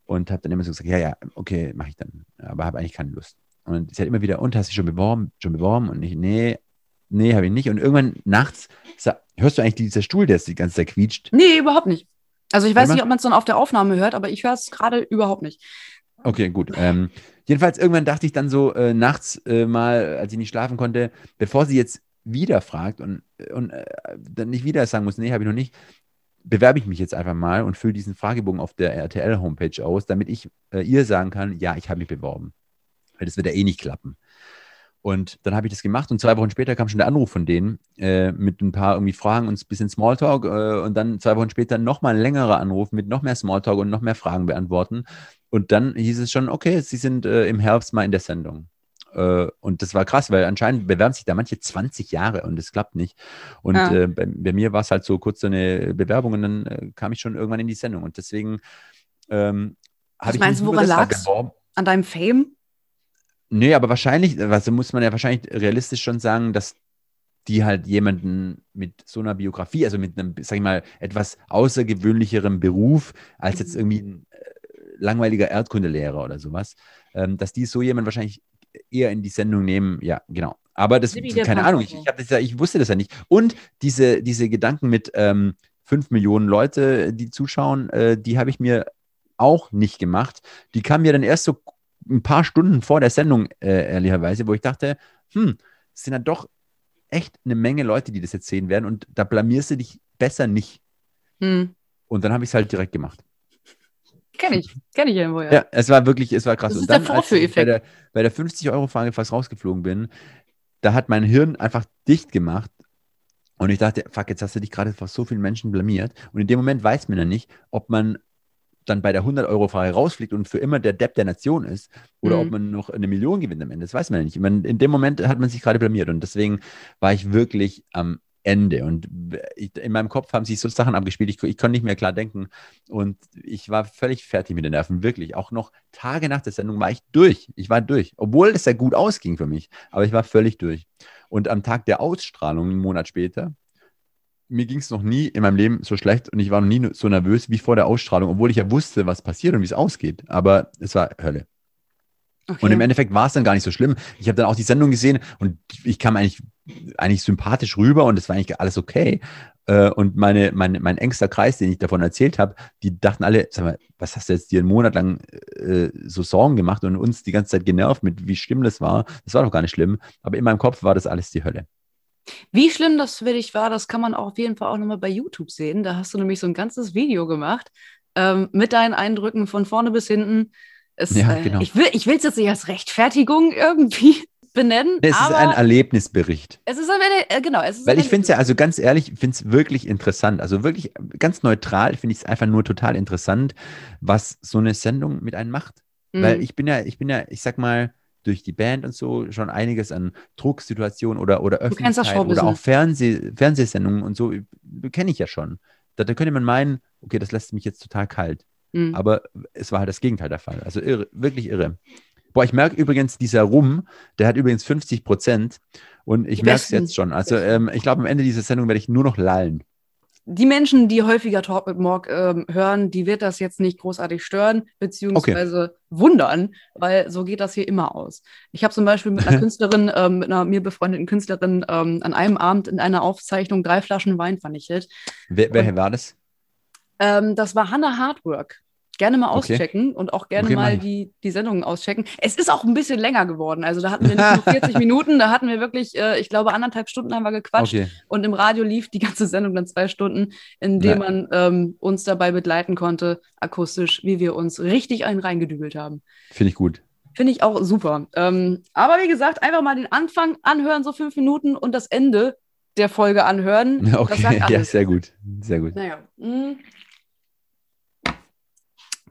Und habe dann immer so gesagt, ja, ja, okay, mache ich dann. Aber habe eigentlich keine Lust. Und sie hat immer wieder, und hast du dich schon beworben? Schon beworben? Und ich, nee, nee, habe ich nicht. Und irgendwann nachts, hörst du eigentlich dieser Stuhl, der die ganze Zeit quietscht? Nee, überhaupt nicht. Also ich weiß nicht, ob man es dann auf der Aufnahme hört, aber ich höre es gerade überhaupt nicht. Okay, gut. Ähm, jedenfalls irgendwann dachte ich dann so äh, nachts äh, mal, als ich nicht schlafen konnte, bevor sie jetzt wieder fragt und, und äh, dann nicht wieder sagen muss, nee, habe ich noch nicht, bewerbe ich mich jetzt einfach mal und fülle diesen Fragebogen auf der RTL-Homepage aus, damit ich äh, ihr sagen kann, ja, ich habe mich beworben. Weil das wird ja eh nicht klappen. Und dann habe ich das gemacht und zwei Wochen später kam schon der Anruf von denen äh, mit ein paar irgendwie Fragen und ein bisschen Smalltalk äh, und dann zwei Wochen später nochmal ein längerer Anruf mit noch mehr Smalltalk und noch mehr Fragen beantworten. Und dann hieß es schon, okay, sie sind äh, im Herbst mal in der Sendung. Äh, und das war krass, weil anscheinend bewerben sich da manche 20 Jahre und es klappt nicht. Und Ah. äh, bei, bei mir war es halt so kurz so eine Bewerbung und dann äh, kam ich schon irgendwann in die Sendung. Und deswegen ähm, habe ich meinst du, woran lag's? An deinem Fame? Nee, aber wahrscheinlich, also muss man ja wahrscheinlich realistisch schon sagen, dass die halt jemanden mit so einer Biografie, also mit einem, sag ich mal, etwas außergewöhnlicherem Beruf als jetzt irgendwie ein äh, langweiliger Erdkundelehrer oder sowas, ähm, dass die so jemand wahrscheinlich eher in die Sendung nehmen. Ja, genau. Aber das, keine Ahnung, ich, ich, das ja, ich wusste das ja nicht. Und diese, diese Gedanken mit ähm, fünf Millionen Leute, die zuschauen, äh, die habe ich mir auch nicht gemacht. Die kamen mir dann erst so ein paar Stunden vor der Sendung, äh, ehrlicherweise, wo ich dachte, hm, es sind ja doch echt eine Menge Leute, die das jetzt sehen werden und da blamierst du dich besser nicht. Hm. Und dann habe ich es halt direkt gemacht. Kenn ich. Kenn ich irgendwo, ja. Ja, es war wirklich, es war krass. Das und ist der dann, als ich Vorführeffekt. bei der, bei der 50-Euro-Frage fast rausgeflogen bin, da hat mein Hirn einfach dicht gemacht. Und ich dachte, fuck, jetzt hast du dich gerade vor so vielen Menschen blamiert. Und in dem Moment weiß man ja nicht, ob man dann bei der 100-Euro-Frage rausfliegt und für immer der Depp der Nation ist oder Mhm. ob man noch eine Million gewinnt am Ende. Das weiß man ja nicht. Man, in dem Moment hat man sich gerade blamiert und deswegen war ich wirklich am Ende. Und in meinem Kopf haben sich so Sachen abgespielt, ich, ich konnte nicht mehr klar denken. Und ich war völlig fertig mit den Nerven, wirklich. Auch noch Tage nach der Sendung war ich durch. Ich war durch. Obwohl es ja gut ausging für mich. Aber ich war völlig durch. Und am Tag der Ausstrahlung, einen Monat später, mir ging es noch nie in meinem Leben so schlecht und ich war noch nie so nervös wie vor der Ausstrahlung, obwohl ich ja wusste, was passiert und wie es ausgeht. Aber es war Hölle. Okay. Und im Endeffekt war es dann gar nicht so schlimm. Ich habe dann auch die Sendung gesehen und ich kam eigentlich, eigentlich sympathisch rüber und es war eigentlich alles okay. Äh, Und meine, mein, mein engster Kreis, den ich davon erzählt habe, die dachten alle, sag mal, was hast du jetzt dir einen Monat lang äh, so Sorgen gemacht und uns die ganze Zeit genervt mit, wie schlimm das war. Das war doch gar nicht schlimm. Aber in meinem Kopf war das alles die Hölle. Wie schlimm das für dich war, das kann man auch auf jeden Fall auch nochmal bei YouTube sehen. Da hast du nämlich so ein ganzes Video gemacht ähm, mit deinen Eindrücken von vorne bis hinten. Es, Ja, äh, genau. Ich will es jetzt nicht als Rechtfertigung irgendwie benennen, Es ist ein Erlebnisbericht. es ist ein, äh, genau, es ist Weil ich finde es ja, also ganz ehrlich, ich finde es wirklich interessant. Also wirklich ganz neutral finde ich es einfach nur total interessant, was so eine Sendung mit einem macht. Mhm. Weil ich bin ja, ich bin ja, ich sag mal, durch die Band und so schon einiges an Drucksituationen oder, oder Öffentlichkeit oder auch. Fernseh, Fernsehsendungen und so, kenne ich ja schon. Da, da könnte man meinen, okay, das lässt mich jetzt total kalt. Mhm. Aber es war halt das Gegenteil der Fall. Also irre, wirklich irre. Boah, ich merke übrigens, dieser Rum, der hat übrigens 50 Prozent und ich merke es jetzt schon. Also ähm, ich glaube, am Ende dieser Sendung werde ich nur noch lallen. die Menschen, die häufiger Talk mit Morg ähm, hören, die wird das jetzt nicht großartig stören, beziehungsweise wundern, weil so geht das hier immer aus. Ich habe zum Beispiel mit einer Künstlerin, ähm, mit einer mir befreundeten Künstlerin, ähm, an einem Abend in einer Aufzeichnung drei Flaschen Wein vernichtet. Wer, wer war das? Ähm, das war Hannah Hardwork. Gerne mal Okay. auschecken und auch gerne Okay, mal die, die Sendungen auschecken. Es ist auch ein bisschen länger geworden. Also da hatten wir nicht nur 40 Minuten, da hatten wir wirklich, äh, ich glaube, anderthalb Stunden haben wir gequatscht. Okay. Und im Radio lief die ganze Sendung dann zwei Stunden, in dem Na. man ähm, uns dabei begleiten konnte, akustisch, wie wir uns richtig einen reingedübelt haben. Finde ich gut. Finde ich auch super. Ähm, aber wie gesagt, einfach mal den Anfang anhören, so fünf Minuten und das Ende der Folge anhören. Okay, ja, sehr gut. Sehr gut. Naja. mm.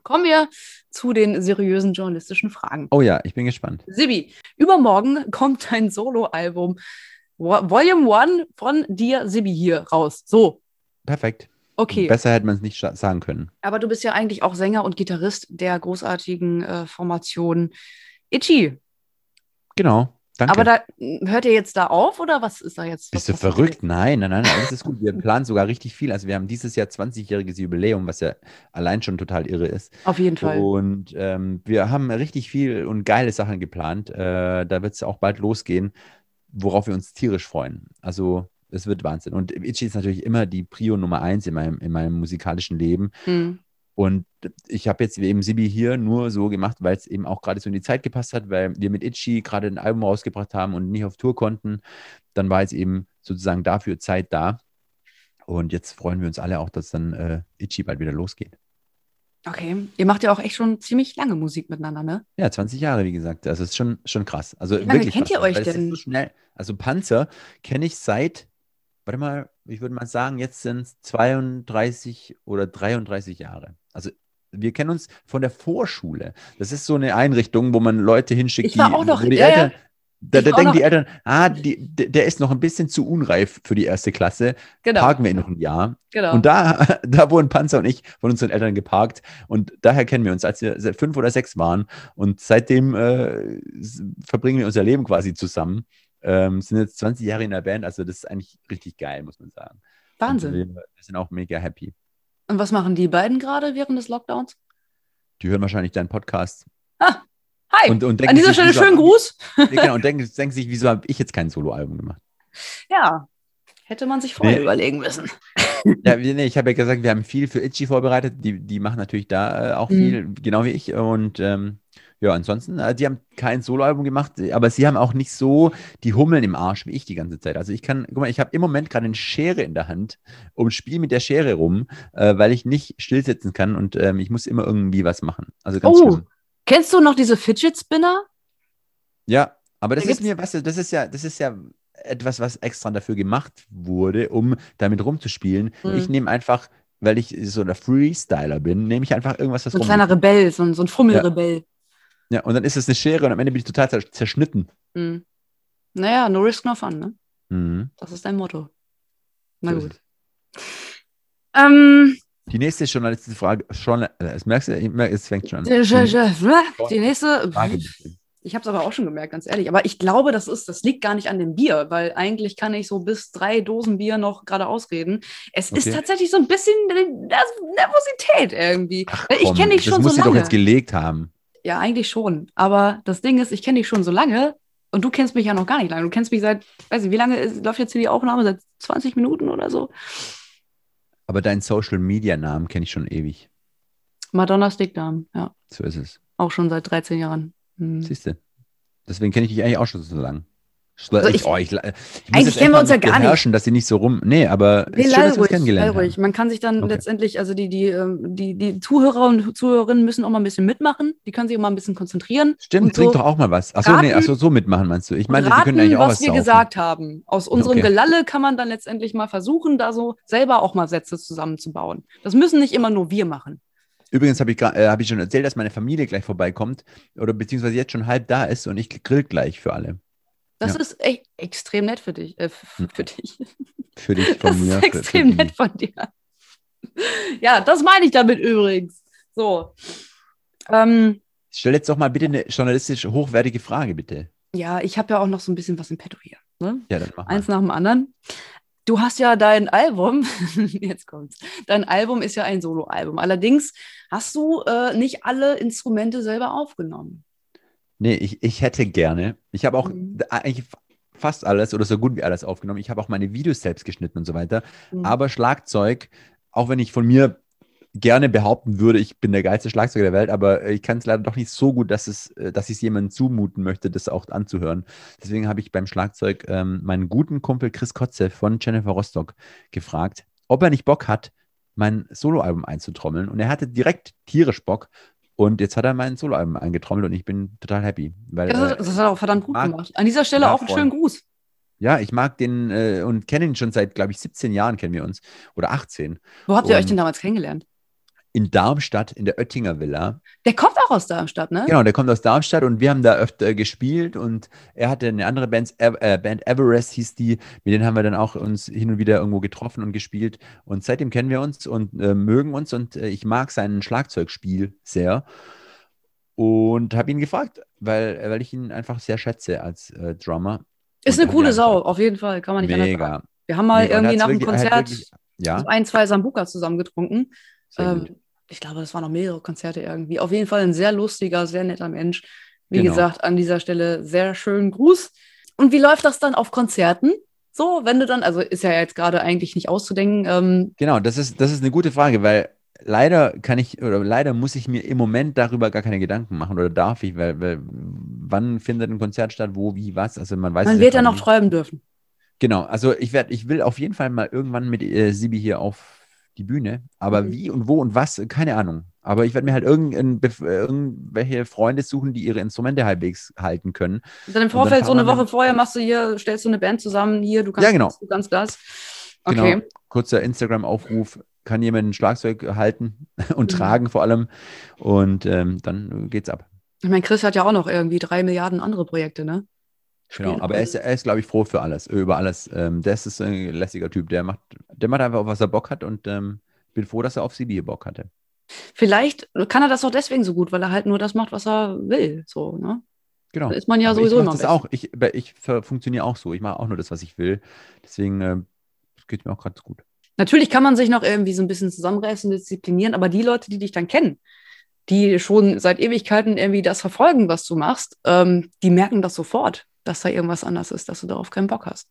Kommen wir zu den seriösen journalistischen Fragen. Oh ja, ich bin gespannt. Sibi, übermorgen kommt dein Soloalbum Vo- Volume 1 von dir, Sibi, hier raus. So, Perfekt. okay. Besser hätte man es nicht sagen können. Aber du bist ja eigentlich auch Sänger und Gitarrist der großartigen äh, Formation Itchy. Genau. Danke. Aber da hört ihr jetzt da auf oder was ist da jetzt? Bist du verrückt? Nein, nein, nein, nein, alles ist gut. Wir planen sogar richtig viel. Also wir haben dieses Jahr 20-jähriges Jubiläum, was ja allein schon total irre ist. Auf jeden Fall. Und ähm, wir haben richtig viel und geile Sachen geplant. Äh, da wird es auch bald losgehen, worauf wir uns tierisch freuen. Also es wird Wahnsinn. Und Itchy ist natürlich immer die Prio Nummer eins in meinem, in meinem musikalischen Leben. Hm. Und ich habe jetzt eben Sibi hier nur so gemacht, weil es eben auch gerade so in die Zeit gepasst hat, weil wir mit Itchy gerade ein Album rausgebracht haben und nicht auf Tour konnten. Dann war jetzt eben sozusagen dafür Zeit da. Und jetzt freuen wir uns alle auch, dass dann äh, Itchy bald wieder losgeht. Okay. Ihr macht ja auch echt schon ziemlich lange Musik miteinander, ne? Ja, 20 Jahre, wie gesagt. Also es ist schon, schon krass. Also Wie lange wirklich kennt krass, ihr euch denn? So schnell. Also Panzer kenne ich seit, warte mal, ich würde mal sagen, jetzt sind es 32 oder 33 Jahre. Also wir kennen uns von der Vorschule. Das ist so eine Einrichtung, wo man Leute hinschickt, Ich war auch noch- die ja, ja. Eltern, da, da denken die Eltern, ah, die, der ist noch ein bisschen zu unreif für die erste Klasse. Genau. Parken wir ihn noch ein Jahr. genau. Und da, da wurden Panzer und ich von unseren Eltern geparkt. Und daher kennen wir uns, als wir seit fünf oder sechs waren. Und seitdem äh, verbringen wir unser Leben quasi zusammen. Ähm, sind jetzt 20 Jahre in der Band. Also das ist eigentlich richtig geil, muss man sagen. Wahnsinn. Wir, wir sind auch mega happy. Und was machen die beiden gerade während des Lockdowns? Die hören wahrscheinlich deinen Podcast. Hi! Und, und An dieser Stelle schönen Gruß. Ja, genau, und denken, denken sich, wieso habe ich jetzt kein Soloalbum gemacht? Ja. Hätte man sich vorher Nee. überlegen müssen. Ja, nee, ich habe ja gesagt, wir haben viel für Itchy vorbereitet. Die, die machen natürlich da äh, auch Mhm. viel, genau wie ich. Und ähm, ja, ansonsten, äh, die haben kein Soloalbum gemacht, aber sie haben auch nicht so die Hummeln im Arsch wie ich die ganze Zeit. Also ich kann, guck mal, ich habe im Moment gerade eine Schere in der Hand und spiele mit der Schere rum, äh, weil ich nicht stillsitzen kann und ähm, ich muss immer irgendwie was machen. Also ganz Oh. schlimm. Kennst du noch diese Fidget Spinner? Ja, aber das Da ist mir, weißt du, das ist ja, das ist ja etwas, was extra dafür gemacht wurde, um damit rumzuspielen. Mhm. Ich nehme einfach, weil ich so der Freestyler bin, nehme ich einfach irgendwas, was So ein rum. kleiner Rebell, so ein, so ein Fummelrebell. Ja, und dann ist es eine Schere und am Ende bin ich total zer- zerschnitten. Hm. Naja, no risk, no fun, ne? Mhm. Das ist dein Motto. Na So ist gut. Ähm, Die nächste journalistische Frage, schon, äh, das merkst du, ich es fängt schon an. die, die, die nächste. Ich habe es aber auch schon gemerkt, ganz ehrlich. Aber ich glaube, das ist, das liegt gar nicht an dem Bier, weil eigentlich kann ich so bis drei Dosen Bier noch gerade ausreden. Es ist Okay. tatsächlich so ein bisschen Nerv- Nervosität irgendwie. ich Komm, kenne dich das schon muss so sie doch lange. jetzt gelegt haben. Ja, eigentlich schon. Aber das Ding ist, ich kenne dich schon so lange und du kennst mich ja noch gar nicht lange. Du kennst mich seit, weiß ich, wie lange ist, läuft jetzt hier die Aufnahme? Seit 20 Minuten oder so? Aber deinen Social Media Namen kenne ich schon ewig. Madonna Stickdarm, ja. So ist es. Auch schon seit 13 Jahren. Hm. Siehst du? Deswegen kenne ich dich eigentlich auch schon so lange. Also ich- oh, ich, ich Eigentlich kennen wir uns ja gar nicht. dass sie nicht so rum. Nee, aber Nee, ist schön, dass wir uns kennengelernt ruhig. haben. Man kann sich dann Okay. letztendlich, also die, die, ähm, die, die Zuhörer und Zuhörerinnen müssen auch mal ein bisschen mitmachen. Die können sich auch mal ein bisschen konzentrieren. Stimmt, trink so doch auch mal was. Achso, nee, raten- achso, so mitmachen meinst du. Ich meine, die raten, können eigentlich auch was was wir saufen. gesagt haben. Aus unserem Okay. Gelalle kann man dann letztendlich mal versuchen, da so selber auch mal Sätze zusammenzubauen. Das müssen nicht immer nur wir machen. Übrigens habe ich, äh, hab ich schon erzählt, dass meine Familie gleich vorbeikommt oder beziehungsweise jetzt schon halb da ist und ich grill gleich für alle. Das Ja. ist echt extrem nett für dich. Äh, für dich. Für dich, Das von mir. ist extrem nett von dir. Ja, das meine ich damit übrigens. So. Ähm, Stell jetzt doch mal bitte eine journalistisch hochwertige Frage, bitte. ja, ich habe ja auch noch so ein bisschen was im Petto hier. Ne? Ja, dann mach mal. Eins nach dem anderen. Du hast ja dein Album, jetzt kommt's. Dein Album ist ja ein Soloalbum. Allerdings hast du äh, nicht alle Instrumente selber aufgenommen. Nee, ich, ich hätte gerne. Ich habe auch Mhm. eigentlich fast alles oder so gut wie alles aufgenommen. Ich habe auch meine Videos selbst geschnitten und so weiter. Mhm. Aber Schlagzeug, auch wenn ich von mir gerne behaupten würde, ich bin der geilste Schlagzeuger der Welt, aber äh, ich kann es leider doch nicht so gut, dass, es, äh, dass ich es jemandem zumuten möchte, das auch anzuhören. Deswegen habe ich beim Schlagzeug ähm, meinen guten Kumpel Chris Kotze von Jennifer Rostock gefragt, ob er nicht Bock hat, mein Soloalbum einzutrommeln. Und er hatte direkt tierisch Bock. Und jetzt hat er mein Soloalbum eingetrommelt und ich bin total happy. Weil, das, äh, das hat er auch verdammt gut gemacht. An dieser Stelle auch einen schönen Gruß. ja, ich mag den äh, und kenne ihn schon seit, glaube ich, 17 Jahren kennen wir uns. Oder 18. Wo habt ihr euch Und- denn damals kennengelernt? In Darmstadt in der Oettinger Villa. Der kommt auch aus Darmstadt, ne? Genau, der kommt aus Darmstadt und wir haben da öfter gespielt und er hatte eine andere Band, äh, Band Everest hieß die, mit denen haben wir dann auch uns hin und wieder irgendwo getroffen und gespielt und seitdem kennen wir uns und äh, mögen uns und äh, ich mag sein Schlagzeugspiel sehr und habe ihn gefragt, weil, weil ich ihn einfach sehr schätze als äh, Drummer. Ist Und eine coole Sau, auf jeden Fall, kann man nicht anders sagen. Mega. Wir haben mal Mega. Irgendwie nach dem er Konzert wirklich- ja, so ein, zwei Sambuka zusammen getrunken. sehr gut. Ähm, ich glaube, das waren noch mehrere Konzerte irgendwie. Auf jeden Fall ein sehr lustiger, sehr netter Mensch. Wie Genau. gesagt, an dieser Stelle sehr schönen Gruß. Und wie läuft das dann auf Konzerten? So, wenn du dann, also ist ja jetzt gerade eigentlich nicht auszudenken. Ähm, Genau, das ist, das ist eine gute Frage, weil leider kann ich oder leider muss ich mir im Moment darüber gar keine Gedanken machen oder darf ich, weil, weil wann findet ein Konzert statt, wo, wie, was? Also man weiß man wird ja noch nicht. träumen dürfen. Genau, also ich werde, ich will auf jeden Fall mal irgendwann mit äh, Sibi hier auf die Bühne, aber Mhm. wie und wo und was, keine Ahnung. Aber ich werde mir halt äh, irgendwelche Freunde suchen, die ihre Instrumente halbwegs halten können. Und dann im dann Vorfeld, so fahren eine Woche vorher, machst du hier, stellst du eine Band zusammen, hier, du kannst Ja, genau. das, du kannst das. Okay. Genau. Kurzer Instagram-Aufruf, kann jemand ein Schlagzeug halten und Mhm. tragen vor allem und ähm, dann geht's ab. Ich meine, Chris hat ja auch noch irgendwie drei Milliarden andere Projekte, ne? Genau, aber er ist, er ist glaube ich, froh für alles, über alles. Ähm, der ist ein lässiger Typ, der macht, der macht einfach, auf was er Bock hat und ähm, bin froh, dass er auf Sibi Bock hatte. Vielleicht kann er das auch deswegen so gut, weil er halt nur das macht, was er will. So, ne? Genau. Da ist man ja Aber sowieso ich immer das auch. Ich, ich funktioniere auch so. Ich mache auch nur das, was ich will. Deswegen äh, geht mir auch gerade gut. Natürlich kann man sich noch irgendwie so ein bisschen zusammenreißen, disziplinieren, aber die Leute, die dich dann kennen, die schon seit Ewigkeiten irgendwie das verfolgen, was du machst, ähm, die merken das sofort, dass da irgendwas anders ist, dass du darauf keinen Bock hast.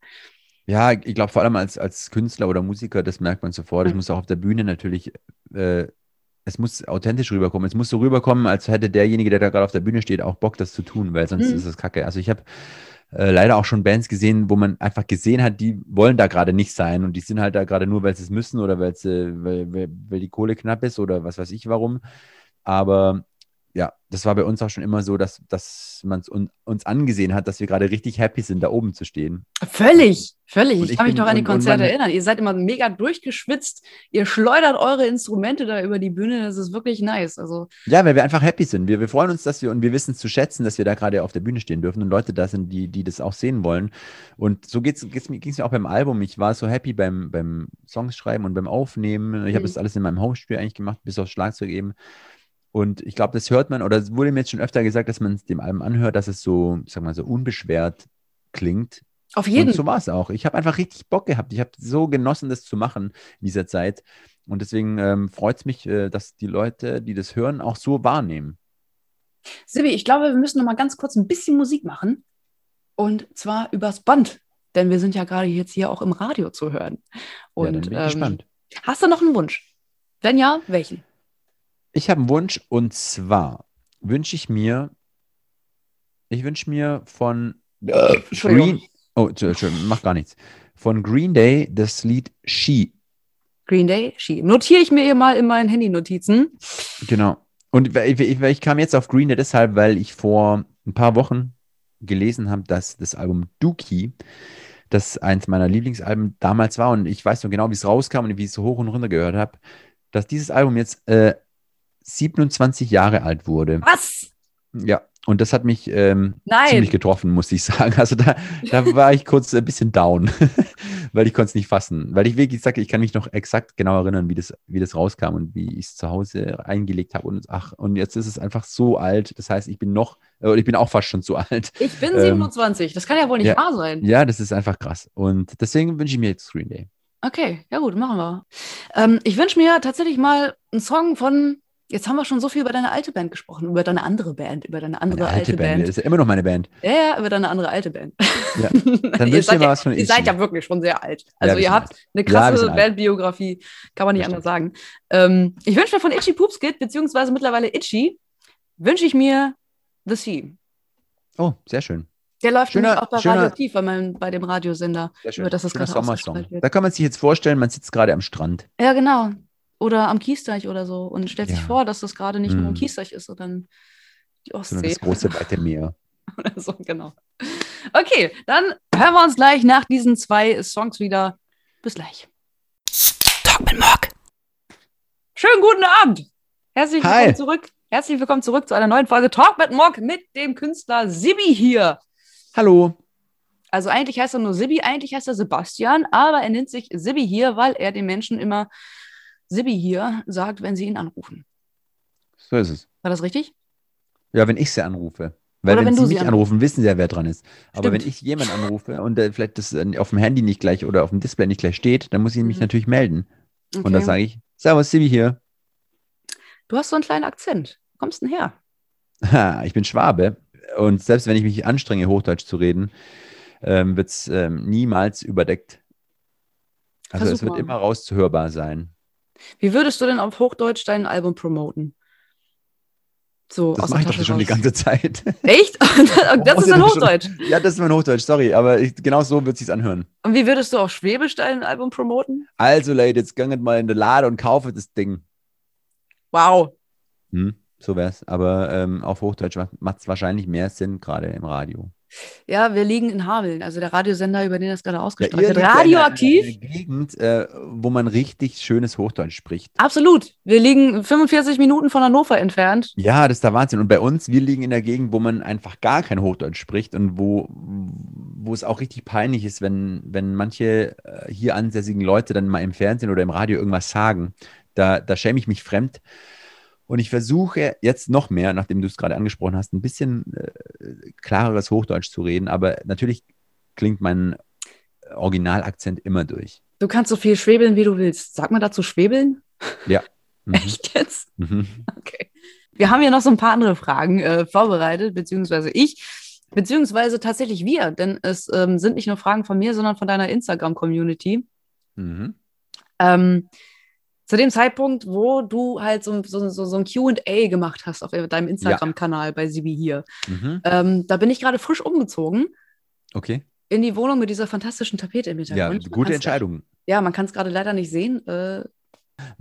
Ja, ich glaube vor allem als, als Künstler oder Musiker, das merkt man sofort. Es Mhm. muss auch auf der Bühne natürlich, äh, es muss authentisch rüberkommen. Es muss so rüberkommen, als hätte derjenige, der da gerade auf der Bühne steht, auch Bock, das zu tun, weil sonst Mhm. ist es kacke. Also ich habe äh, leider auch schon Bands gesehen, wo man einfach gesehen hat, die wollen da gerade nicht sein und die sind halt da gerade nur, weil sie es müssen oder weil, sie, weil, weil, weil die Kohle knapp ist oder was weiß ich warum. Aber das war bei uns auch schon immer so, dass, dass man es un, uns angesehen hat, dass wir gerade richtig happy sind, da oben zu stehen. Völlig, völlig. Ich ich kann mich noch an die Konzerte man- erinnern. Ihr seid immer mega durchgeschwitzt. Ihr schleudert eure Instrumente da über die Bühne. Das ist wirklich nice. Also, Ja, weil wir einfach happy sind. Wir, wir freuen uns, dass wir und wir wissen zu schätzen, dass wir da gerade auf der Bühne stehen dürfen und Leute da sind, die, die das auch sehen wollen. Und so geht's, geht's, mir- auch beim Album. Ich war so happy beim, beim Songs schreiben und beim Aufnehmen. Ich habe Mhm. das alles in meinem Homestudio eigentlich gemacht, bis aufs Schlagzeug eben. Und ich glaube, das hört man, oder es wurde mir jetzt schon öfter gesagt, dass man es dem Album anhört, dass es so, sag mal, so unbeschwert klingt. auf jeden Und so war es auch. Ich habe einfach richtig Bock gehabt. Ich habe so genossen, das zu machen in dieser Zeit. Und deswegen ähm, freut es mich, äh, dass die Leute, die das hören, auch so wahrnehmen. Sibi, ich glaube, wir müssen noch mal ganz kurz ein bisschen Musik machen. Und zwar übers Band. Denn wir sind ja gerade jetzt hier auch im Radio zu hören. Und ja, dann bin ich ähm, gespannt. hast du noch einen Wunsch? Wenn ja, welchen? Ich habe einen Wunsch und zwar wünsche ich mir, ich wünsche mir von Entschuldigung. Green, oh, Entschuldigung, mach gar nichts. Von Green Day das Lied She. Green Day, Ski. Notiere ich mir hier mal in meinen Handy-Notizen. Genau. Und ich, ich kam jetzt auf Green Day deshalb, weil ich vor ein paar Wochen gelesen habe, dass das Album Dookie, das eins meiner Lieblingsalben damals war und ich weiß noch genau, wie es rauskam und wie ich es so hoch und runter gehört habe, dass dieses Album jetzt äh, 27 Jahre alt wurde. Was? Ja, und das hat mich ähm, ziemlich getroffen, muss ich sagen. Also da, da war ich kurz ein bisschen down, weil ich konnte es nicht fassen. Weil ich wirklich sage, ich kann mich noch exakt genau erinnern, wie das, wie das rauskam und wie ich es zu Hause eingelegt habe. Und ach, und jetzt ist es einfach so alt. Das heißt, ich bin noch, äh, ich bin auch fast schon zu alt. Ich bin Ähm, 27. Das kann ja wohl nicht ja. wahr sein. Ja, das ist einfach krass. Und deswegen wünsche ich mir jetzt Green Day. Okay, ja gut, machen wir. Ähm, ich wünsche mir tatsächlich mal einen Song von. Jetzt haben wir schon so viel über deine alte Band gesprochen, über deine andere Band, über deine andere Eine alte alte Band. Band. Ist ja immer noch meine Band. Ja, ja, über deine andere alte Band. Ja. ihr wünsch dir seid, mal ja, was von ihr seid ja wirklich schon sehr alt. Also wir ihr habt alt. eine Ja, krasse alt. Bandbiografie, kann man nicht anders sagen. Ähm, ich wünsche mir von Itchy Poops Kid, beziehungsweise mittlerweile Itchy, wünsche ich mir The Sea. Oh, sehr schön. Der läuft Schöner- nämlich auch bei schöner- Radioaktiv, bei, meinem, bei dem Radiosender. Sehr schön. Über das das gerade. Da kann man sich jetzt vorstellen, man sitzt gerade am Strand. Ja, genau. Oder am Kiesteich oder so. Und stellt sich Ja. vor, dass das gerade nicht nur am Mm. Kiesteich ist, sondern die Sondern Ostsee. das große weite Meer. oder so, genau. Okay, dann hören wir uns gleich nach diesen zwei Songs wieder. Bis gleich. Talk mit Mark. Schönen guten Abend. Herzlich Hi. willkommen zurück. Herzlich willkommen zurück zu einer neuen Folge Talk mit Mock mit dem Künstler Sibi hier. Hallo. Also eigentlich heißt er nur Sibi, eigentlich heißt er Sebastian, aber er nennt sich Sibi hier, weil er den Menschen immer Sibi hier sagt, wenn sie ihn anrufen. So ist es. War das richtig? Ja, wenn ich sie anrufe. Weil Oder wenn, wenn sie mich anrufst. anrufen, wissen sie ja, wer dran ist. Aber Stimmt. wenn ich jemanden anrufe und äh, vielleicht das äh, auf dem Handy nicht gleich oder auf dem Display nicht gleich steht, dann muss ich mich Mhm. natürlich melden. Und Okay. dann sage ich, Servus, Sibi hier. Du hast so einen kleinen Akzent. Wo kommst du denn her? Ha, ich bin Schwabe. Und selbst wenn ich mich anstrenge, Hochdeutsch zu reden, ähm, wird es ähm, niemals überdeckt. Also Versuch es wird mal. immer rauszuhörbar sein. Wie würdest du denn auf Hochdeutsch dein Album promoten? So, Das mache ich doch schon die ganze Zeit. Echt? das ist Warum dann Hochdeutsch. ja, das ist mein Hochdeutsch, sorry, aber ich, genau so wird es sich anhören. Und wie würdest du auf Schwäbisch dein Album promoten? Also, Leute, jetzt ganget mal in den Laden und kaufe das Ding. Wow. Hm, so wär's. Aber ähm, auf Hochdeutsch macht es wahrscheinlich mehr Sinn, gerade im Radio. Ja, wir liegen in Hameln, also der Radiosender, über den das gerade ausgestrahlt wird. ja in Radioaktiv? in einer Gegend, äh, wo man richtig schönes Hochdeutsch spricht. Absolut. Wir liegen 45 Minuten von Hannover entfernt. Ja, das ist der Wahnsinn. Und bei uns, wir liegen in der Gegend, wo man einfach gar kein Hochdeutsch spricht und wo, wo es auch richtig peinlich ist, wenn, wenn manche äh, hier ansässigen Leute dann mal im Fernsehen oder im Radio irgendwas sagen. Da, da schäme ich mich fremd. Und ich versuche jetzt noch mehr, nachdem du es gerade angesprochen hast, ein bisschen äh, klareres Hochdeutsch zu reden. Aber natürlich klingt mein Originalakzent immer durch. Du kannst so viel schwebeln, wie du willst. Sag mal dazu schwebeln? Mhm. Echt jetzt? Mhm. Okay. Wir haben ja noch so ein paar andere Fragen äh, vorbereitet, beziehungsweise ich, beziehungsweise tatsächlich wir, denn es ähm, sind nicht nur Fragen von mir, sondern von deiner Instagram-Community. Mhm. Ähm, zu dem Zeitpunkt, wo du halt so, so, so, so ein QA gemacht hast auf deinem Instagram-Kanal bei Sibi hier. Mhm. Ähm, da bin ich gerade frisch umgezogen Okay. in die Wohnung mit dieser fantastischen Tapete im Ja, Hintergrund. Man gute Entscheidung. Ja, man kann es gerade leider nicht sehen. Äh,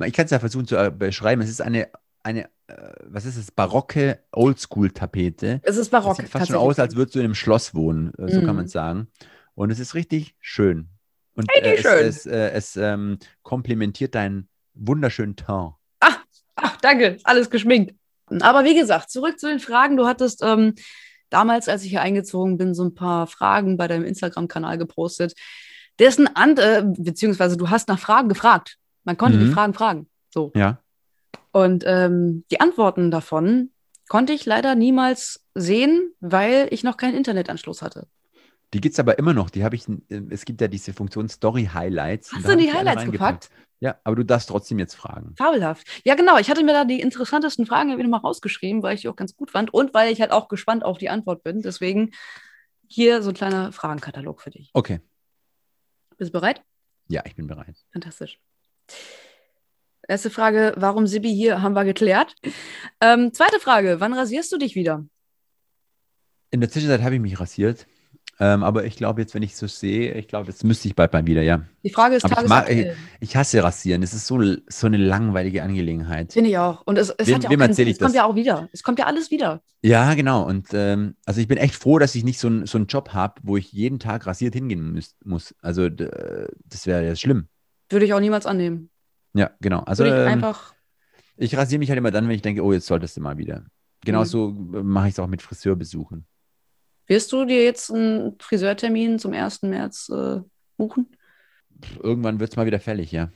Ich kann es ja versuchen zu äh, beschreiben. Es ist eine, eine äh, was ist es, barocke Oldschool-Tapete. es ist Das barock. sieht fast schon aus, als würdest du in einem Schloss wohnen, äh, so kann Mhm. man es sagen. Und es ist richtig schön. Und Richtig äh, es, schön. es, äh, es ähm, komplementiert deinen wunderschönen Teint. Ach, danke, alles geschminkt. Aber wie gesagt, zurück zu den Fragen. Du hattest ähm, damals, als ich hier eingezogen bin, so ein paar Fragen bei deinem Instagram-Kanal gepostet. Dessen Ant äh, beziehungsweise du hast nach Fragen gefragt. Man konnte die Mhm. Fragen fragen. So. Ja. Und ähm, die Antworten davon konnte ich leider niemals sehen, weil ich noch keinen Internetanschluss hatte. Die gibt es aber immer noch. Die habe ich, äh, es gibt ja diese Funktion Story Highlights. Hast du die Highlights gepackt? Ja, aber du darfst trotzdem jetzt fragen. Fabelhaft. Ja, genau. Ich hatte mir da die interessantesten Fragen wieder mal rausgeschrieben, weil ich die auch ganz gut fand und weil ich halt auch gespannt auf die Antwort bin. Deswegen hier so ein kleiner Fragenkatalog für dich. Okay. Bist du bereit? Ja, ich bin bereit. Fantastisch. Erste Frage, warum Sibi hier, haben wir geklärt. Ähm, zweite Frage, wann rasierst du dich wieder? In der Zwischenzeit habe ich mich rasiert. Ähm, aber ich glaube jetzt, wenn ich so sehe, ich glaube, jetzt müsste ich bald mal wieder, ja. Die Frage ist Aber ich mag- tagesaktuell. Ich hasse Rasieren. Es ist so, so eine langweilige Angelegenheit. Finde ich auch. Und es, es, Wem- hat ja auch keinen ich es kommt das? ja auch wieder. Es kommt ja alles wieder. Ja, genau. Und ähm, also ich bin echt froh, dass ich nicht so, ein, so einen Job habe, wo ich jeden Tag rasiert hingehen muss. Also äh, das wäre ja schlimm. Würde ich auch niemals annehmen. Ja, genau. Also Würde ich ähm, einfach. ich rasiere mich halt immer dann, wenn ich denke, oh, jetzt solltest du mal wieder. Genauso äh, mache ich es auch mit Friseurbesuchen. Wirst du dir jetzt einen Friseurtermin zum 1. März äh, buchen? Irgendwann wird es mal wieder fällig, ja.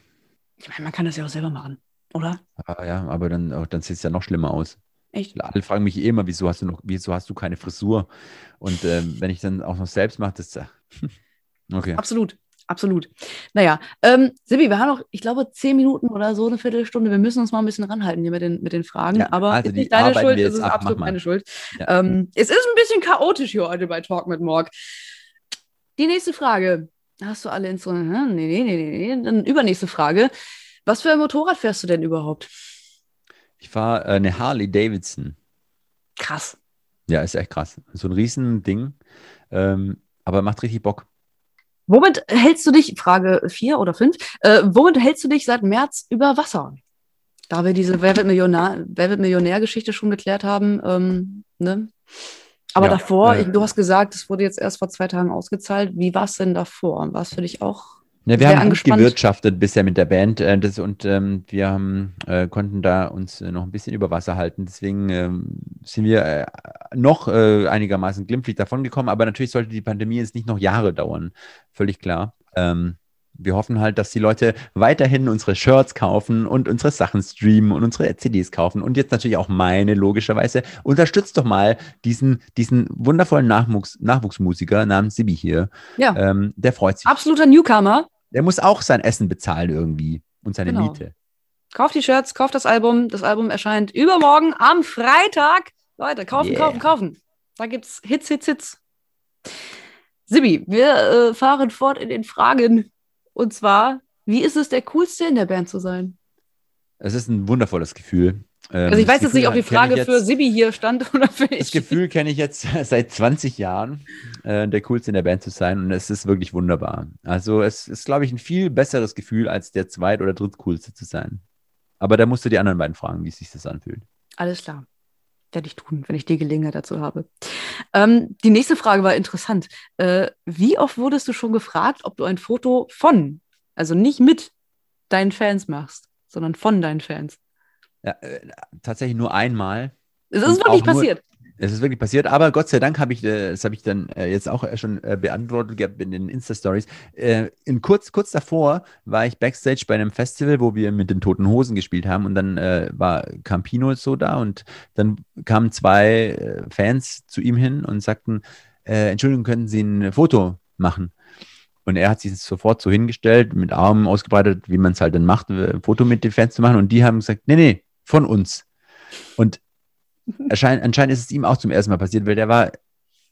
Ich meine, man kann das ja auch selber machen, oder? Ah, ja, aber dann, auch, dann sieht es ja noch schlimmer aus. Echt? Alle fragen mich eh immer, wieso hast du noch, wieso hast du keine Frisur? Und ähm, wenn ich dann auch noch selbst mache, das äh, okay. Absolut, absolut. Naja, ähm, Sibi, wir haben noch, ich glaube, zehn Minuten oder so, eine Viertelstunde. Wir müssen uns mal ein bisschen ranhalten hier mit den, mit den Fragen. Ja, aber also ist nicht deine Schuld, es ist ab. absolut meine Schuld. Ja. Ähm, es ist ein bisschen chaotisch hier heute bei Talk mit Morg. Die nächste Frage. Hast du alle in so. Nee, nee, nee, nee, nee. Dann übernächste Frage. Was für ein Motorrad fährst du denn überhaupt? Ich fahre äh, eine Harley Davidson. Krass. Ja, ist echt krass. So ein Riesending. Ähm, aber macht richtig Bock. Womit hältst du dich, Frage 4 oder 5, äh, womit hältst du dich seit März über Wasser? Da wir diese Wer wird Millionär, Wer wird Millionär-Geschichte schon geklärt haben, ähm, ne? Aber Ja, davor, äh, du hast gesagt, es wurde jetzt erst vor zwei Tagen ausgezahlt. Wie war es denn davor? War es für dich auch Ne, wir Sehr haben gut gewirtschaftet bisher mit der Band äh, das, und ähm, wir haben, äh, konnten da uns äh, noch ein bisschen über Wasser halten. Deswegen ähm, sind wir äh, noch äh, einigermaßen glimpflich davongekommen. Aber natürlich sollte die Pandemie jetzt nicht noch Jahre dauern. Völlig klar. Ähm, wir hoffen halt, dass die Leute weiterhin unsere Shirts kaufen und unsere Sachen streamen und unsere CDs kaufen und jetzt natürlich auch meine, logischerweise. Unterstützt doch mal diesen, diesen wundervollen Nachwuchs, Nachwuchsmusiker namens Sibi hier. Ja, Ähm, der freut sich. absoluter Newcomer. Der muss auch sein Essen bezahlen irgendwie und seine Genau. Miete. Kauft die Shirts, kauft das Album. Das Album erscheint übermorgen am Freitag. Leute, kaufen, Yeah. kaufen, kaufen. Da gibt's Hits, Hits, Hits. Sibi, wir äh, fahren fort in den Fragen. Und zwar, wie ist es, der Coolste in der Band zu sein? Es ist ein wundervolles Gefühl. Ähm, Also ich das weiß jetzt nicht, ob die Frage jetzt, für Sibi hier stand oder für Das ich. Gefühl kenne ich jetzt seit 20 Jahren, äh, der Coolste in der Band zu sein und es ist wirklich wunderbar. Also es ist, glaube ich, ein viel besseres Gefühl, als der Zweit- oder Drittcoolste zu sein. Aber da musst du die anderen beiden fragen, wie sich das anfühlt. Alles klar. Werde ich tun, wenn ich die Gelegenheit dazu habe. Ähm, die nächste Frage war interessant. Äh, wie oft wurdest du schon gefragt, ob du ein Foto von, also nicht mit deinen Fans machst, sondern von deinen Fans? Ja, äh, tatsächlich nur einmal. Es ist wirklich passiert. Es ist wirklich passiert, aber Gott sei Dank habe ich, äh, das habe ich dann äh, jetzt auch äh, schon beantwortet gehabt in den Insta-Stories. In kurz, kurz davor war ich Backstage bei einem Festival, wo wir mit den Toten Hosen gespielt haben und dann war Campino so da und dann kamen zwei Fans zu ihm hin und sagten, Entschuldigung, können Sie ein Foto machen? Und er hat sich sofort so hingestellt, mit Armen ausgebreitet, wie man es halt dann macht, ein Foto mit den Fans zu machen. Und die haben gesagt, nee, nee, von uns. Und erschein, anscheinend ist es ihm auch zum ersten Mal passiert, weil der war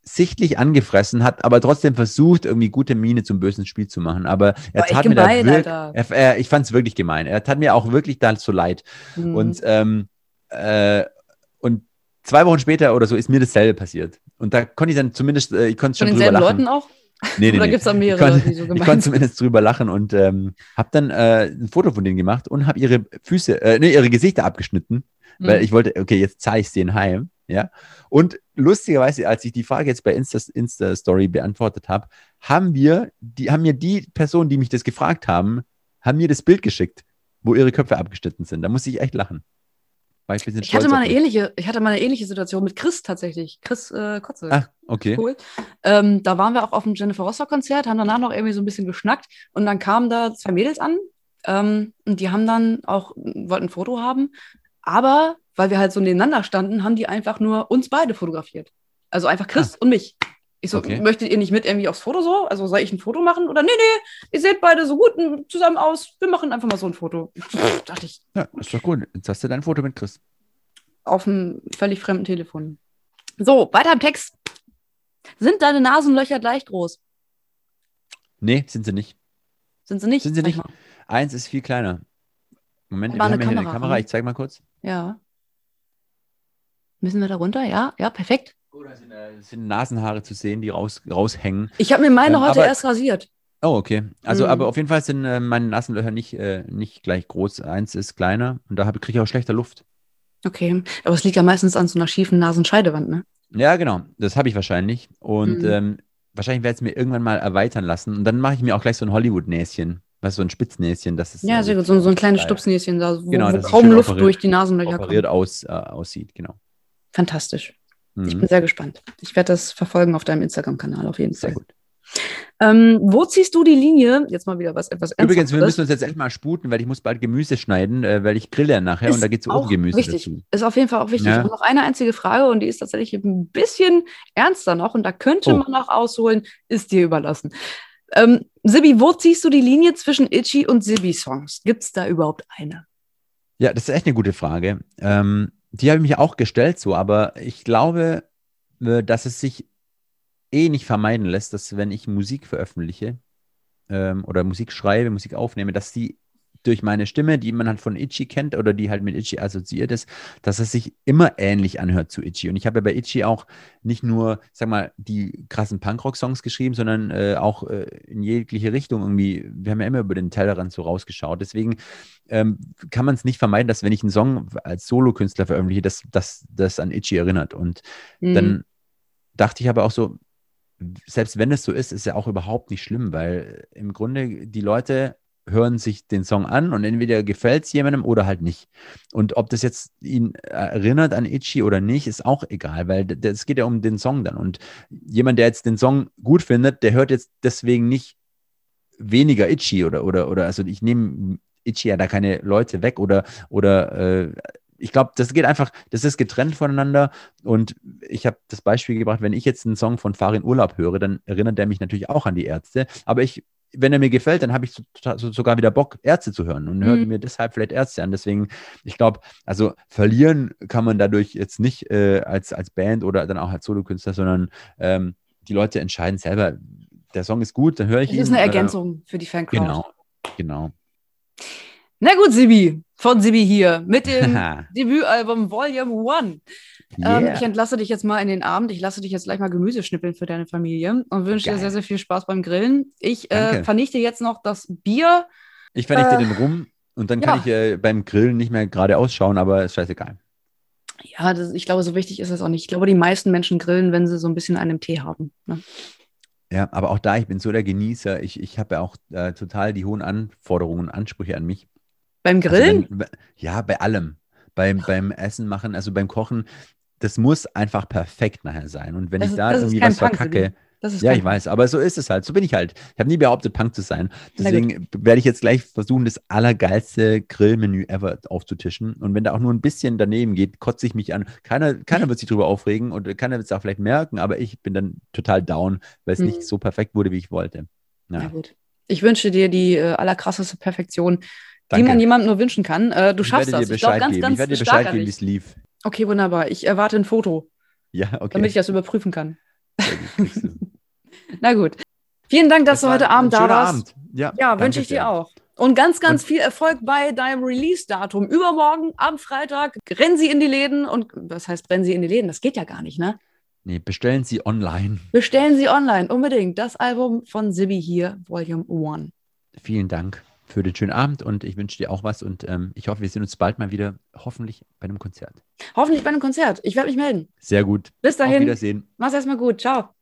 sichtlich angefressen, hat aber trotzdem versucht, irgendwie gute Miene zum bösen Spiel zu machen. Aber er echt tat mir da wirklich, er, er, ich fand es wirklich gemein. Er tat mir auch wirklich da so leid. Mhm. Und, ähm, äh, und zwei Wochen später oder so ist mir dasselbe passiert. Und da konnte ich dann zumindest, äh, ich konnte Von schon drüber denselben lachen. Leuten auch? Nee, nee, Oder nee. gibt es da Ich mehrere, konnte, Leute, die so ich gemeint konnte sind? zumindest drüber lachen und ähm, habe dann äh, ein Foto von denen gemacht und habe ihre Füße, äh, nee, ihre Gesichter abgeschnitten, weil Mhm. ich wollte, okay, jetzt zeige ich es denen heim, ja. Und lustigerweise, als ich die Frage jetzt bei Insta, Insta Story beantwortet habe, haben wir, die haben mir die Personen, die mich das gefragt haben, haben mir das Bild geschickt, wo ihre Köpfe abgeschnitten sind. Da musste ich echt lachen. Ich Ich hatte mal eine ähnliche, ich hatte mal eine ähnliche Situation mit Chris tatsächlich. Chris äh, Kotze. Ah, okay. Cool. Ähm, da waren wir auch auf dem Jennifer Rostock-Konzert, haben danach noch irgendwie so ein bisschen geschnackt und dann kamen da zwei Mädels an ähm, und die haben dann auch, wollten ein Foto haben, aber weil wir halt so nebeneinander standen, haben die einfach nur uns beide fotografiert. Also einfach Chris und mich. Ich so, Okay. möchtet ihr nicht mit irgendwie aufs Foto so? Also soll ich ein Foto machen? Oder nee, nee, ihr seht beide so gut zusammen aus. Wir machen einfach mal so ein Foto. Pff, dachte ich, Ja, ist doch gut. Jetzt hast du dein Foto mit Chris. auf einem völlig fremden Telefon. So, weiter im Text. Sind deine Nasenlöcher gleich groß? Nee, sind sie nicht. Sind sie nicht? Sind sie nicht? Eins ist viel kleiner. Moment, wir Mal haben eine hier eine Kamera Kamera. Ich zeig mal kurz. Ja. Müssen wir da runter? Ja, ja, perfekt. Oh, da sind, äh, sind Nasenhaare zu sehen, die raus, raushängen. Ich habe mir meine Ähm, heute erst rasiert. Oh, okay. Also, Mhm. aber auf jeden Fall sind äh, meine Nasenlöcher nicht, äh, nicht gleich groß. Eins ist kleiner und da kriege ich auch schlechter Luft. Okay. Aber es liegt ja meistens an so einer schiefen Nasenscheidewand, ne? Ja, genau. Das habe ich wahrscheinlich. Und Mhm. ähm, wahrscheinlich werde ich es mir irgendwann mal erweitern lassen. Und dann mache ich mir auch gleich so ein Hollywood-Näschen. Was so ein Spitznäschen, das ist Ja, sehr gut. So, so ein kleines. Stupsnäschen, da, wo, Genau, wo ist kaum Luft operiert- durch die Nasenlöcher operiert kommt. aus, äh, aussieht, genau. Fantastisch. Ich Mhm. bin sehr gespannt. Ich werde das verfolgen auf deinem Instagram-Kanal auf jeden Sehr Fall. gut. Ähm, wo ziehst du die Linie? Jetzt mal wieder was etwas Übrigens, wir müssen uns jetzt echt mal sputen, weil ich muss bald Gemüse schneiden, äh, weil ich grille ja nachher und da geht es auch Ofengemüse wichtig. dazu. Ist auf jeden Fall auch wichtig. Ja. Und noch eine einzige Frage, und die ist tatsächlich ein bisschen ernster noch, und da könnte Oh. man noch ausholen, ist dir überlassen. Ähm, Sibi, wo ziehst du die Linie zwischen Itchy und Sibi-Songs? Gibt es da überhaupt eine? Ja, das ist echt eine gute Frage. Ähm, die habe ich mir auch gestellt so, aber ich glaube, äh, dass es sich eh nicht vermeiden lässt, dass wenn ich Musik veröffentliche ähm, oder Musik schreibe, Musik aufnehme, dass die durch meine Stimme, die man halt von Itchy kennt oder die halt mit Itchy assoziiert ist, dass es sich immer ähnlich anhört zu Itchy. Und ich habe ja bei Itchy auch nicht nur, sag mal, die krassen Punkrock-Songs geschrieben, sondern äh, auch äh, in jegliche Richtung irgendwie. Wir haben ja immer über den Tellerrand so rausgeschaut. Deswegen ähm, kann man es nicht vermeiden, dass wenn ich einen Song als Solokünstler veröffentliche, dass das an Itchy erinnert. Und Hm. dann dachte ich aber auch so, selbst wenn es so ist, ist ja auch überhaupt nicht schlimm, weil im Grunde die Leute hören sich den Song an und entweder gefällt es jemandem oder halt nicht. Und ob das jetzt ihn erinnert an Itchy oder nicht, ist auch egal, weil es geht ja um den Song dann. Und jemand, der jetzt den Song gut findet, der hört jetzt deswegen nicht weniger Itchy oder, oder, oder, also ich nehme Itchy ja da keine Leute weg oder, oder äh, ich glaube, das geht einfach, das ist getrennt voneinander. Und ich habe das Beispiel gebracht, wenn ich jetzt einen Song von Farin Urlaub höre, dann erinnert der mich natürlich auch an die Ärzte. Aber ich, wenn er mir gefällt, dann habe ich so, so, sogar wieder Bock, Ärzte zu hören und höre Mhm. mir deshalb vielleicht Ärzte an. Deswegen, ich glaube, also verlieren kann man dadurch jetzt nicht äh, als, als Band oder dann auch als Solokünstler, sondern ähm, die Leute entscheiden selber. Der Song ist gut, dann höre ich Es ihn. ist eine Ergänzung für die Fancrowd. Genau, genau. Na gut, Sibi, von Sibi hier mit dem. Debütalbum Volume 1. Ähm, Yeah. ich entlasse dich jetzt mal in den Abend. Ich lasse dich jetzt gleich mal Gemüse schnippeln für deine Familie und wünsche dir sehr, sehr viel Spaß beim Grillen. Ich äh, vernichte jetzt noch das Bier. Ich vernichte Äh, den rum und dann kann ja. ich äh, beim Grillen nicht mehr gerade ausschauen, aber ist scheißegal. Ja, das, ich glaube, so wichtig ist das auch nicht. Ich glaube, die meisten Menschen grillen, wenn sie so ein bisschen einen Tee haben. Ne? Ja, aber auch da, ich bin so der Genießer. Ich, ich habe ja auch äh, total die hohen Anforderungen und Ansprüche an mich. Beim Also Grillen? wenn, ja, bei allem. Beim, beim Essen machen, also beim Kochen, das muss einfach perfekt nachher sein. Und wenn Das ich ist- da irgendwie was Punk, verkacke, Sibi. das ist ja, ich weiß, aber so ist es halt. So bin ich halt. Ich habe nie behauptet, Punk zu sein. Na. Deswegen werde ich jetzt gleich versuchen, das allergeilste Grillmenü ever aufzutischen. Und wenn da auch nur ein bisschen daneben geht, kotze ich mich an. Keiner, keiner wird sich drüber aufregen und keiner wird es auch vielleicht merken, aber ich bin dann total down, weil es Mhm. nicht so perfekt wurde, wie ich wollte. Na Ja, gut. Ich wünsche dir die äh, allerkrasseste Perfektion, die Danke. man jemandem nur wünschen kann. Äh, du ich schaffst das. Ich glaube ganz, geben. ganz ich werde dir Bescheid geben, wie es lief. Okay, wunderbar. Ich erwarte ein Foto, Ja, okay. damit ich das überprüfen kann. Na gut. Vielen Dank, dass Es du heute Abend da warst. Abend. Ja, Ja, wünsche ich dir sehr. auch. Und ganz, ganz Und- viel Erfolg bei deinem Release-Datum. Übermorgen am Freitag rennen sie in die Läden und was heißt rennen sie in die Läden? Das geht ja gar nicht, ne? Nee, bestellen Sie online. Bestellen Sie online unbedingt das Album von Sibi hier, Volume 1. Vielen Dank für den schönen Abend und ich wünsche dir auch was und ähm, ich hoffe, wir sehen uns bald mal wieder, hoffentlich bei einem Konzert. Hoffentlich bei einem Konzert. Ich werde mich melden. Sehr gut. Bis Auf dahin. Wiedersehen. Mach's erstmal gut. Ciao.